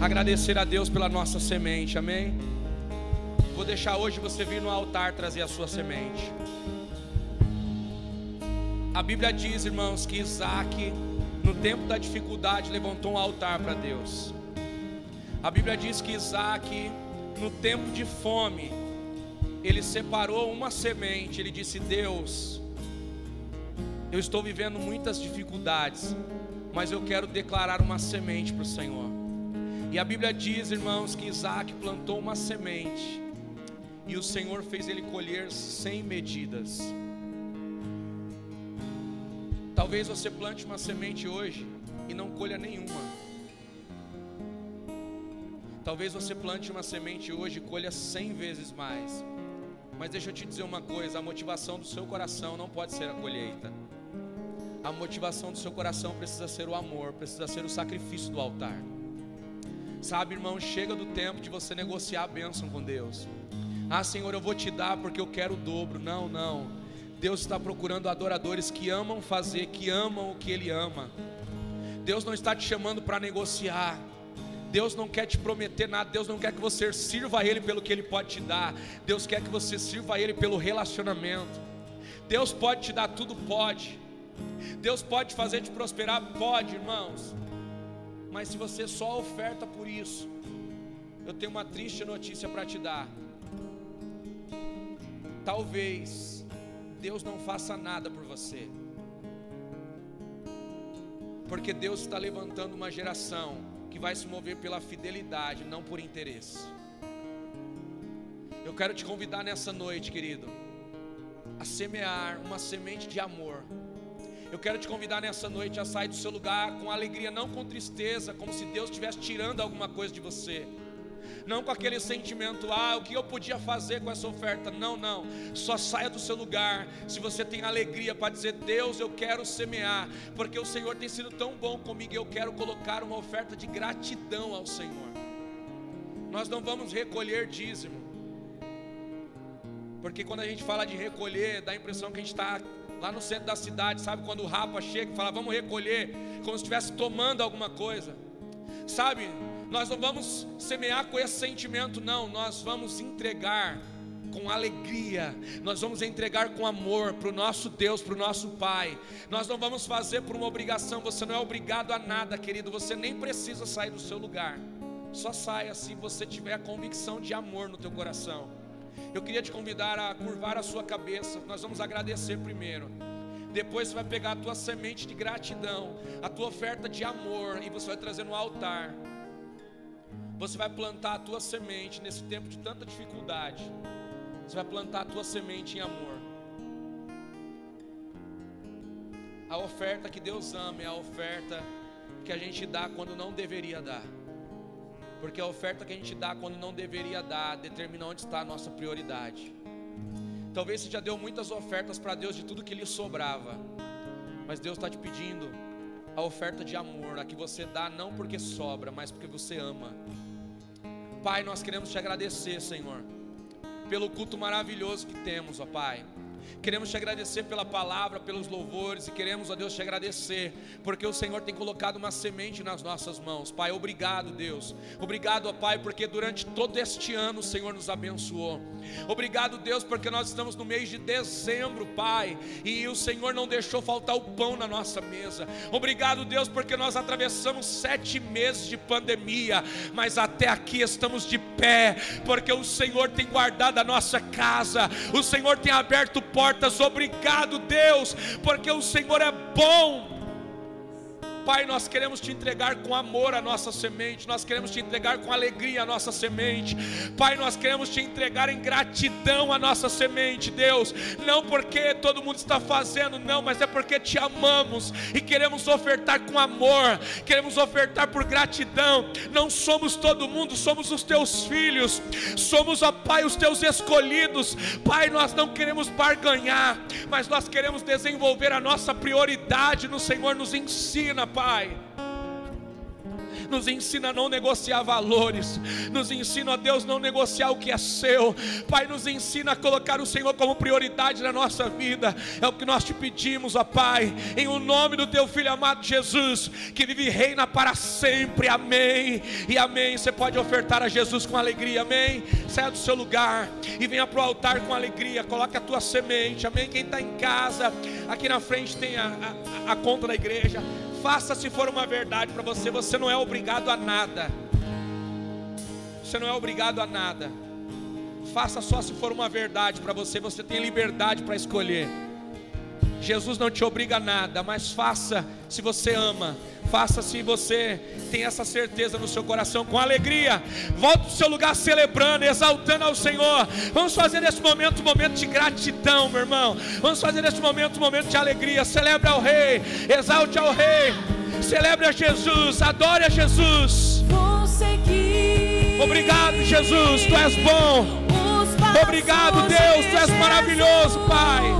agradecer a Deus pela nossa semente, amém? Vou deixar hoje você vir no altar trazer a sua semente. A Bíblia diz, irmãos, que Isaac, no tempo da dificuldade, levantou um altar para Deus. A Bíblia diz que Isaac, no tempo de fome, ele separou uma semente, ele disse: Deus, eu estou vivendo muitas dificuldades, mas eu quero declarar uma semente para o Senhor. E a Bíblia diz, irmãos, que Isaac plantou uma semente e o Senhor fez ele colher sem medidas. Talvez você plante uma semente hoje e não colha nenhuma. Talvez você plante uma semente hoje e colha cem vezes mais. Mas deixa eu te dizer uma coisa: a motivação do seu coração não pode ser a colheita. A motivação do seu coração precisa ser o amor, precisa ser o sacrifício do altar. Sabe, irmão, chega do tempo de você negociar a bênção com Deus. Ah, Senhor, eu vou te dar porque eu quero o dobro. Não, não. Deus está procurando adoradores que amam fazer, que amam o que Ele ama. Deus não está te chamando para negociar. Deus não quer te prometer nada, Deus não quer que você sirva a Ele pelo que Ele pode te dar, Deus quer que você sirva a Ele pelo relacionamento. Deus pode te dar tudo, pode. Deus pode fazer te prosperar, pode, irmãos. Mas se você só oferta por isso, eu tenho uma triste notícia para te dar. Talvez Deus não faça nada por você, porque Deus está levantando uma geração que vai se mover pela fidelidade, não por interesse. Eu quero te convidar nessa noite, querido, a semear uma semente de amor. Eu quero te convidar nessa noite a sair do seu lugar com alegria, não com tristeza, como se Deus estivesse tirando alguma coisa de você. Não com aquele sentimento, ah, o que eu podia fazer com essa oferta? Não, não. Só saia do seu lugar. Se você tem alegria para dizer, Deus, eu quero semear, porque o Senhor tem sido tão bom comigo, eu quero colocar uma oferta de gratidão ao Senhor. Nós não vamos recolher dízimo, porque quando a gente fala de recolher, dá a impressão que a gente está lá no centro da cidade, sabe? Quando o rapa chega e fala, vamos recolher, como se estivesse tomando alguma coisa, sabe? Nós não vamos semear com esse sentimento, não, nós vamos entregar com alegria, nós vamos entregar com amor para o nosso Deus, para o nosso Pai. Nós não vamos fazer por uma obrigação, você não é obrigado a nada, querido, você nem precisa sair do seu lugar. Só saia se você tiver a convicção de amor no teu coração. Eu queria te convidar a curvar a sua cabeça. Nós vamos agradecer primeiro. Depois você vai pegar a tua semente de gratidão, a tua oferta de amor e você vai trazer no altar. Você vai plantar a tua semente nesse tempo de tanta dificuldade. Você vai plantar a tua semente em amor. A oferta que Deus ama é a oferta que a gente dá quando não deveria dar. Porque a oferta que a gente dá quando não deveria dar determina onde está a nossa prioridade. Talvez você já deu muitas ofertas para Deus de tudo que lhe sobrava, mas Deus está te pedindo a oferta de amor, a que você dá não porque sobra, mas porque você ama. Pai, nós queremos te agradecer, Senhor, pelo culto maravilhoso que temos, ó Pai. Queremos te agradecer pela palavra, pelos louvores e queremos, ó Deus, te agradecer, porque o Senhor tem colocado uma semente nas nossas mãos. Pai, obrigado, Deus. Obrigado, ó Pai, porque durante todo este ano o Senhor nos abençoou. Obrigado, Deus, porque nós estamos no mês de dezembro, Pai, e o Senhor não deixou faltar o pão na nossa mesa. Obrigado, Deus, porque nós atravessamos sete meses de pandemia, mas até aqui estamos de pé, porque o Senhor tem guardado a nossa casa, o Senhor tem aberto portas. Obrigado, Deus, porque o Senhor é bom. Pai, nós queremos te entregar com amor a nossa semente, nós queremos te entregar com alegria a nossa semente, Pai, nós queremos te entregar em gratidão a nossa semente, Deus, não porque todo mundo está fazendo, não, mas é porque te amamos e queremos ofertar com amor, queremos ofertar por gratidão. Não somos todo mundo, somos os teus filhos, somos, ó Pai, os teus escolhidos, Pai, nós não queremos barganhar, mas nós queremos desenvolver a nossa prioridade no Senhor, nos ensina, Pai. Nos ensina a não negociar valores, nos ensina a Deus não negociar o que é seu, Pai, nos ensina a colocar o Senhor como prioridade na nossa vida, é o que nós te pedimos, ó Pai, em o nome do Teu Filho amado Jesus, que vive e reina para sempre, amém, e amém. Você pode ofertar a Jesus com alegria, amém. Saia do seu lugar e venha para o altar com alegria, coloque a tua semente, amém. Quem está em casa, aqui na frente tem a, a, a conta da igreja. Faça se for uma verdade para você, você não é obrigado a nada. Você não é obrigado a nada. Faça só se for uma verdade para você, você tem liberdade para escolher. Jesus não te obriga a nada, mas faça se você ama. Faça se você tem essa certeza no seu coração, com alegria. Volte para o seu lugar celebrando, exaltando ao Senhor. Vamos fazer nesse momento um momento de gratidão, meu irmão. Vamos fazer nesse momento um momento de alegria. Celebre ao Rei, exalte ao Rei. Celebre a Jesus, adore a Jesus. Obrigado, Jesus, tu és bom. Obrigado, Deus, tu és maravilhoso, Pai.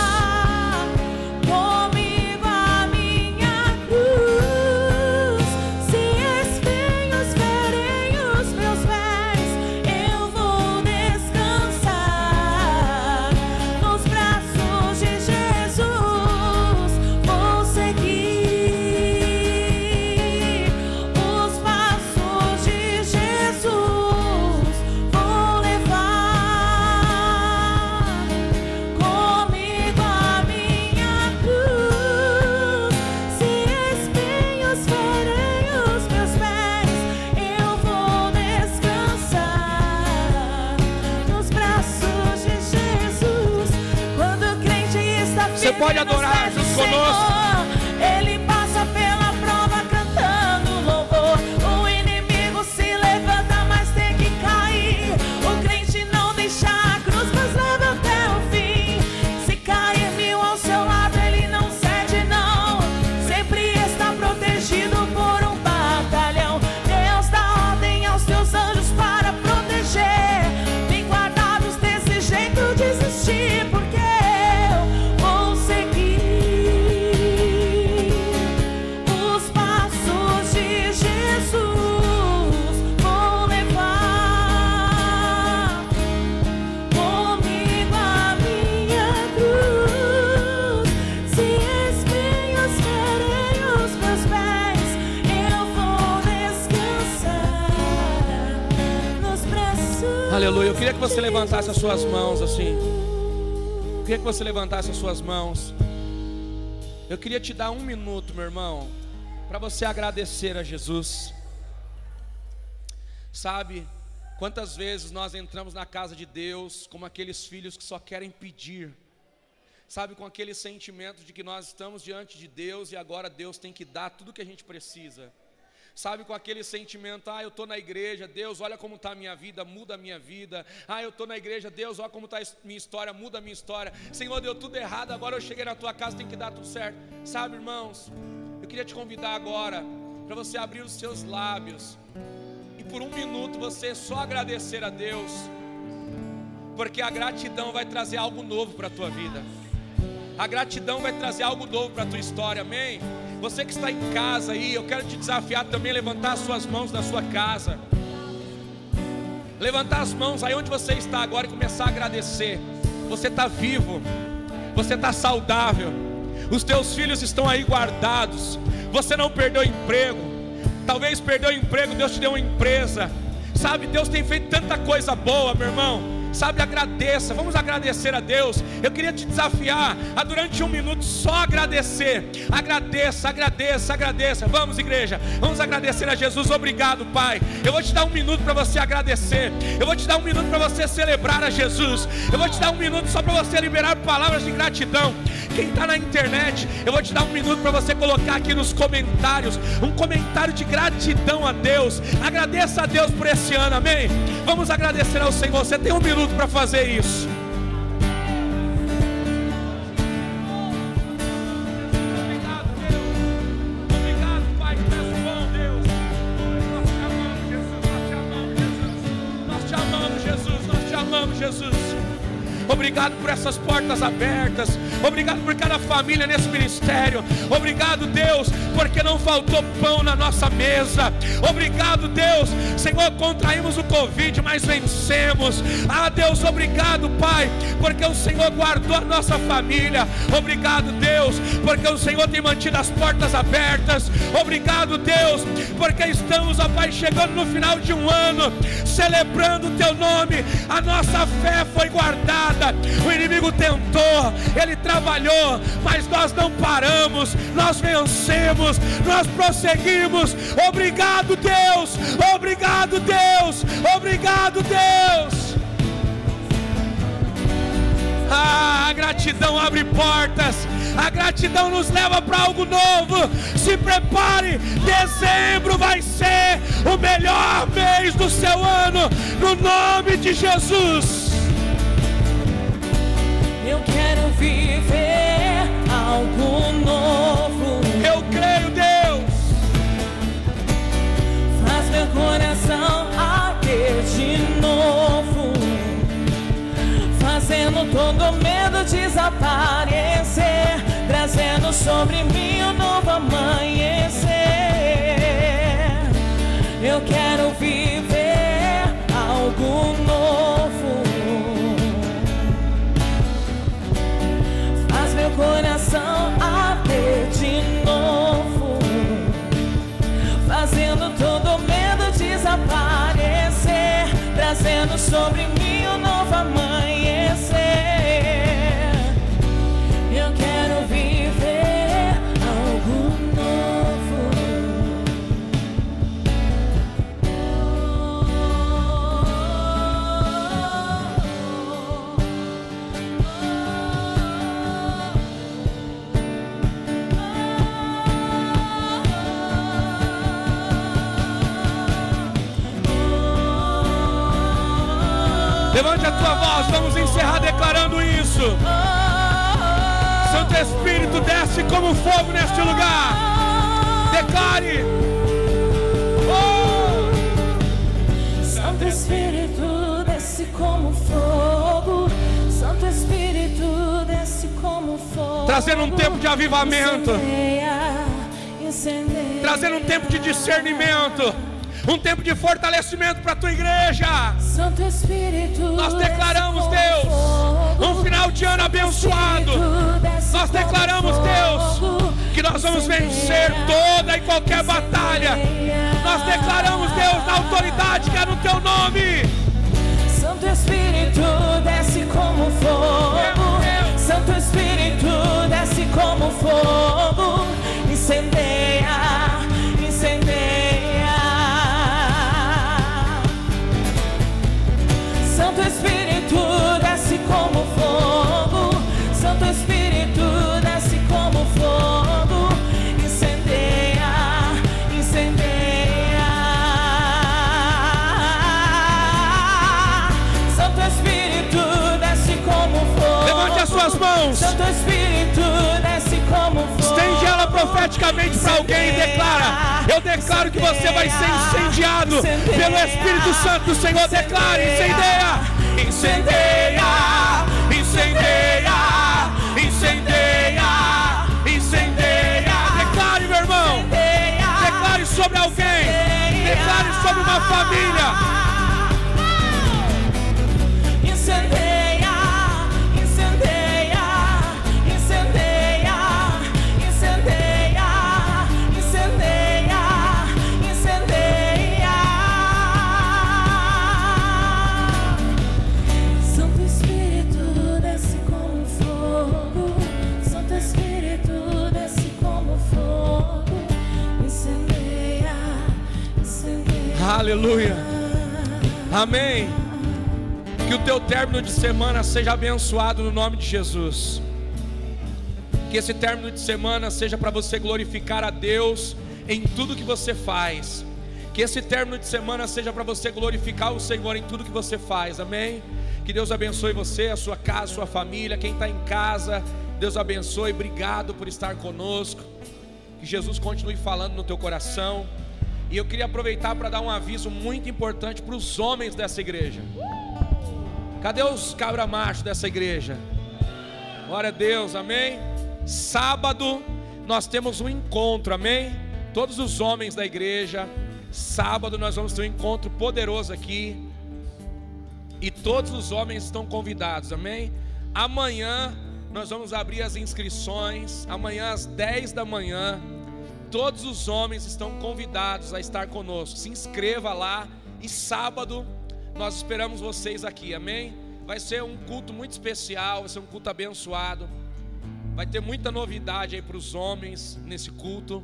pode adorar que você levantasse as suas mãos assim. Eu queria que você levantasse as suas mãos. Eu queria te dar um minuto, meu irmão, para você agradecer a Jesus. Sabe, quantas vezes nós entramos na casa de Deus como aqueles filhos que só querem pedir. Sabe, com aquele sentimento de que nós estamos diante de Deus e agora Deus tem que dar tudo que a gente precisa. Sabe, com aquele sentimento, ah, eu estou na igreja, Deus, olha como está a minha vida, muda a minha vida. Ah, eu estou na igreja, Deus, olha como está a minha história, muda a minha história. Senhor, deu tudo errado, agora eu cheguei na tua casa, tem que dar tudo certo. Sabe, irmãos, eu queria te convidar agora para você abrir os seus lábios e por um minuto você só agradecer a Deus, porque a gratidão vai trazer algo novo para a tua vida. A gratidão vai trazer algo novo para a tua história, amém? Você que está em casa aí, eu quero te desafiar também a levantar as suas mãos na sua casa. Levantar as mãos aí onde você está agora e começar a agradecer. Você está vivo, você está saudável, os teus filhos estão aí guardados, você não perdeu emprego, talvez perdeu emprego, Deus te deu uma empresa. Sabe, Deus tem feito tanta coisa boa, meu irmão. Sabe, agradeça, vamos agradecer a Deus. Eu queria te desafiar a durante um minuto só agradecer. Agradeça, agradeça, agradeça. Vamos, igreja, vamos agradecer a Jesus. Obrigado, Pai. Eu vou te dar um minuto para você agradecer. Eu vou te dar um minuto para você celebrar a Jesus. Eu vou te dar um minuto só para você liberar palavras de gratidão. Quem está na internet, eu vou te dar um minuto para você colocar aqui nos comentários um comentário de gratidão a Deus. Agradeça a Deus por esse ano, amém? Vamos agradecer ao Senhor. Você tem um minuto para fazer isso. Obrigado por essas portas abertas. Obrigado por cada família nesse ministério. Obrigado, Deus, porque não faltou pão na nossa mesa. Obrigado, Deus. Senhor, contraímos o Covid, mas vencemos. Ah, Deus, obrigado, Pai, porque o Senhor guardou a nossa família. Obrigado, Deus, porque o Senhor tem mantido as portas abertas. Obrigado, Deus, porque estamos, ó Pai, chegando no final de um ano, celebrando o Teu nome. A nossa fé foi guardada. O inimigo tentou, ele trabalhou, mas nós não paramos, nós vencemos, nós prosseguimos. Obrigado, Deus. Obrigado, Deus. Obrigado, Deus. Ah, a gratidão abre portas, A gratidão nos leva para algo novo. Se prepare, dezembro vai ser o melhor mês do seu ano, no nome de Jesus. Eu quero viver algo novo. Eu creio, Deus. Faz meu coração arder de novo. Fazendo todo medo desaparecer. Trazendo sobre mim um novo amanhecer. Espírito desce como fogo neste lugar. Declare. Oh! Santo Espírito desce como fogo. Santo Espírito desce como fogo. Trazendo um tempo de avivamento. Incendeia, incendeia. Trazendo um tempo de discernimento. Um tempo de fortalecimento para a tua igreja. Santo Espírito. Nós declaramos, Deus, um final de ano abençoado. Nós declaramos, Deus, que nós vamos vencer toda e qualquer batalha. Nós declaramos, Deus, na autoridade que é no teu nome. Santo Espírito desce como fogo. Santo Espírito desce como fogo. Incendeia, incendeia. Santo Espírito as suas mãos. Santo Espírito desce como fogo. Estende ela profeticamente para alguém e declara: Eu declaro que você vai ser incendiado pelo Espírito Santo Senhor. Declare: incendeia, incendeia, incendeia, incendeia, incendeia. Declare, meu irmão. Declare sobre alguém. Declare sobre uma família. Término de semana seja abençoado no nome de Jesus. Que esse término de semana seja para você glorificar a Deus em tudo que você faz. Que esse término de semana seja para você glorificar o Senhor em tudo que você faz. Amém. Que Deus abençoe você, a sua casa, a sua família, quem está em casa. Deus abençoe. Obrigado por estar conosco. Que Jesus continue falando no teu coração. E eu queria aproveitar para dar um aviso muito importante para os homens dessa igreja. Cadê os cabra macho dessa igreja? Glória a Deus, amém? Sábado nós temos um encontro, amém? Todos os homens da igreja, sábado nós vamos ter um encontro poderoso aqui. E todos os homens estão convidados, amém? Amanhã nós vamos abrir as inscrições, amanhã às 10 da manhã. Todos os homens estão convidados a estar conosco. Se inscreva lá e sábado nós esperamos vocês aqui, amém? Vai ser um culto muito especial, vai ser um culto abençoado. Vai ter muita novidade aí para os homens nesse culto.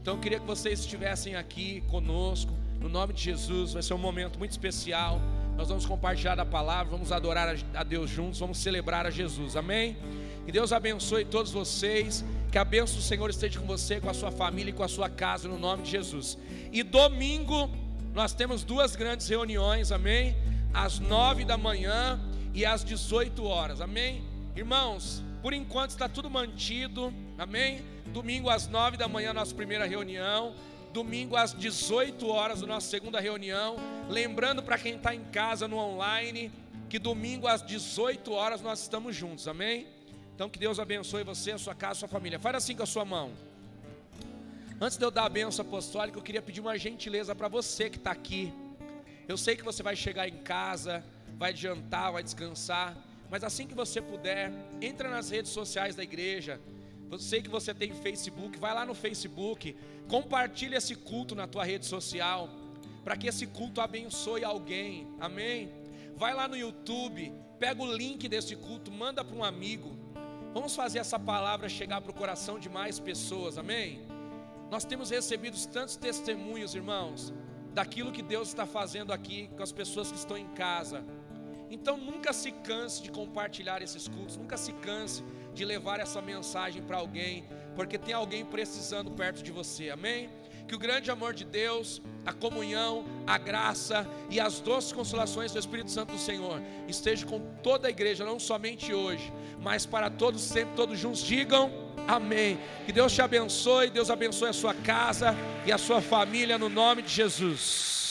Então eu queria que vocês estivessem aqui conosco, no nome de Jesus. Vai ser um momento muito especial. Nós vamos compartilhar da palavra, vamos adorar a Deus juntos, vamos celebrar a Jesus. Amém? Que Deus abençoe todos vocês. Que a bênção do Senhor esteja com você, com a sua família e com a sua casa, no nome de Jesus. E domingo nós temos duas grandes reuniões, amém? Às nove da manhã e às 18 horas, amém? Irmãos, por enquanto está tudo mantido, amém? Domingo às nove da manhã, nossa primeira reunião. Domingo às 18 horas, nossa segunda reunião. Lembrando para quem está em casa no online, que domingo às 18 horas nós estamos juntos, amém? Então que Deus abençoe você, a sua casa, a sua família. Faz assim com a sua mão. Antes de eu dar a benção apostólica, eu queria pedir uma gentileza para você que está aqui. Eu sei que você vai chegar em casa, vai jantar, vai descansar, mas assim que você puder, entra nas redes sociais da igreja. Eu sei que você tem Facebook, vai lá no Facebook, compartilha esse culto na tua rede social, para que esse culto abençoe alguém. Amém? Vai lá no YouTube, pega o link desse culto, manda para um amigo. Vamos fazer essa palavra chegar para o coração de mais pessoas, amém? Nós temos recebido tantos testemunhos, irmãos, daquilo que Deus está fazendo aqui com as pessoas que estão em casa. Então nunca se canse de compartilhar esses cultos, nunca se canse de levar essa mensagem para alguém, porque tem alguém precisando perto de você, amém? Que o grande amor de Deus, a comunhão, a graça e as doces consolações do Espírito Santo do Senhor esteja com toda a igreja, não somente hoje, mas para todos sempre, todos juntos digam amém. Que Deus te abençoe, Deus abençoe a sua casa e a sua família no nome de Jesus.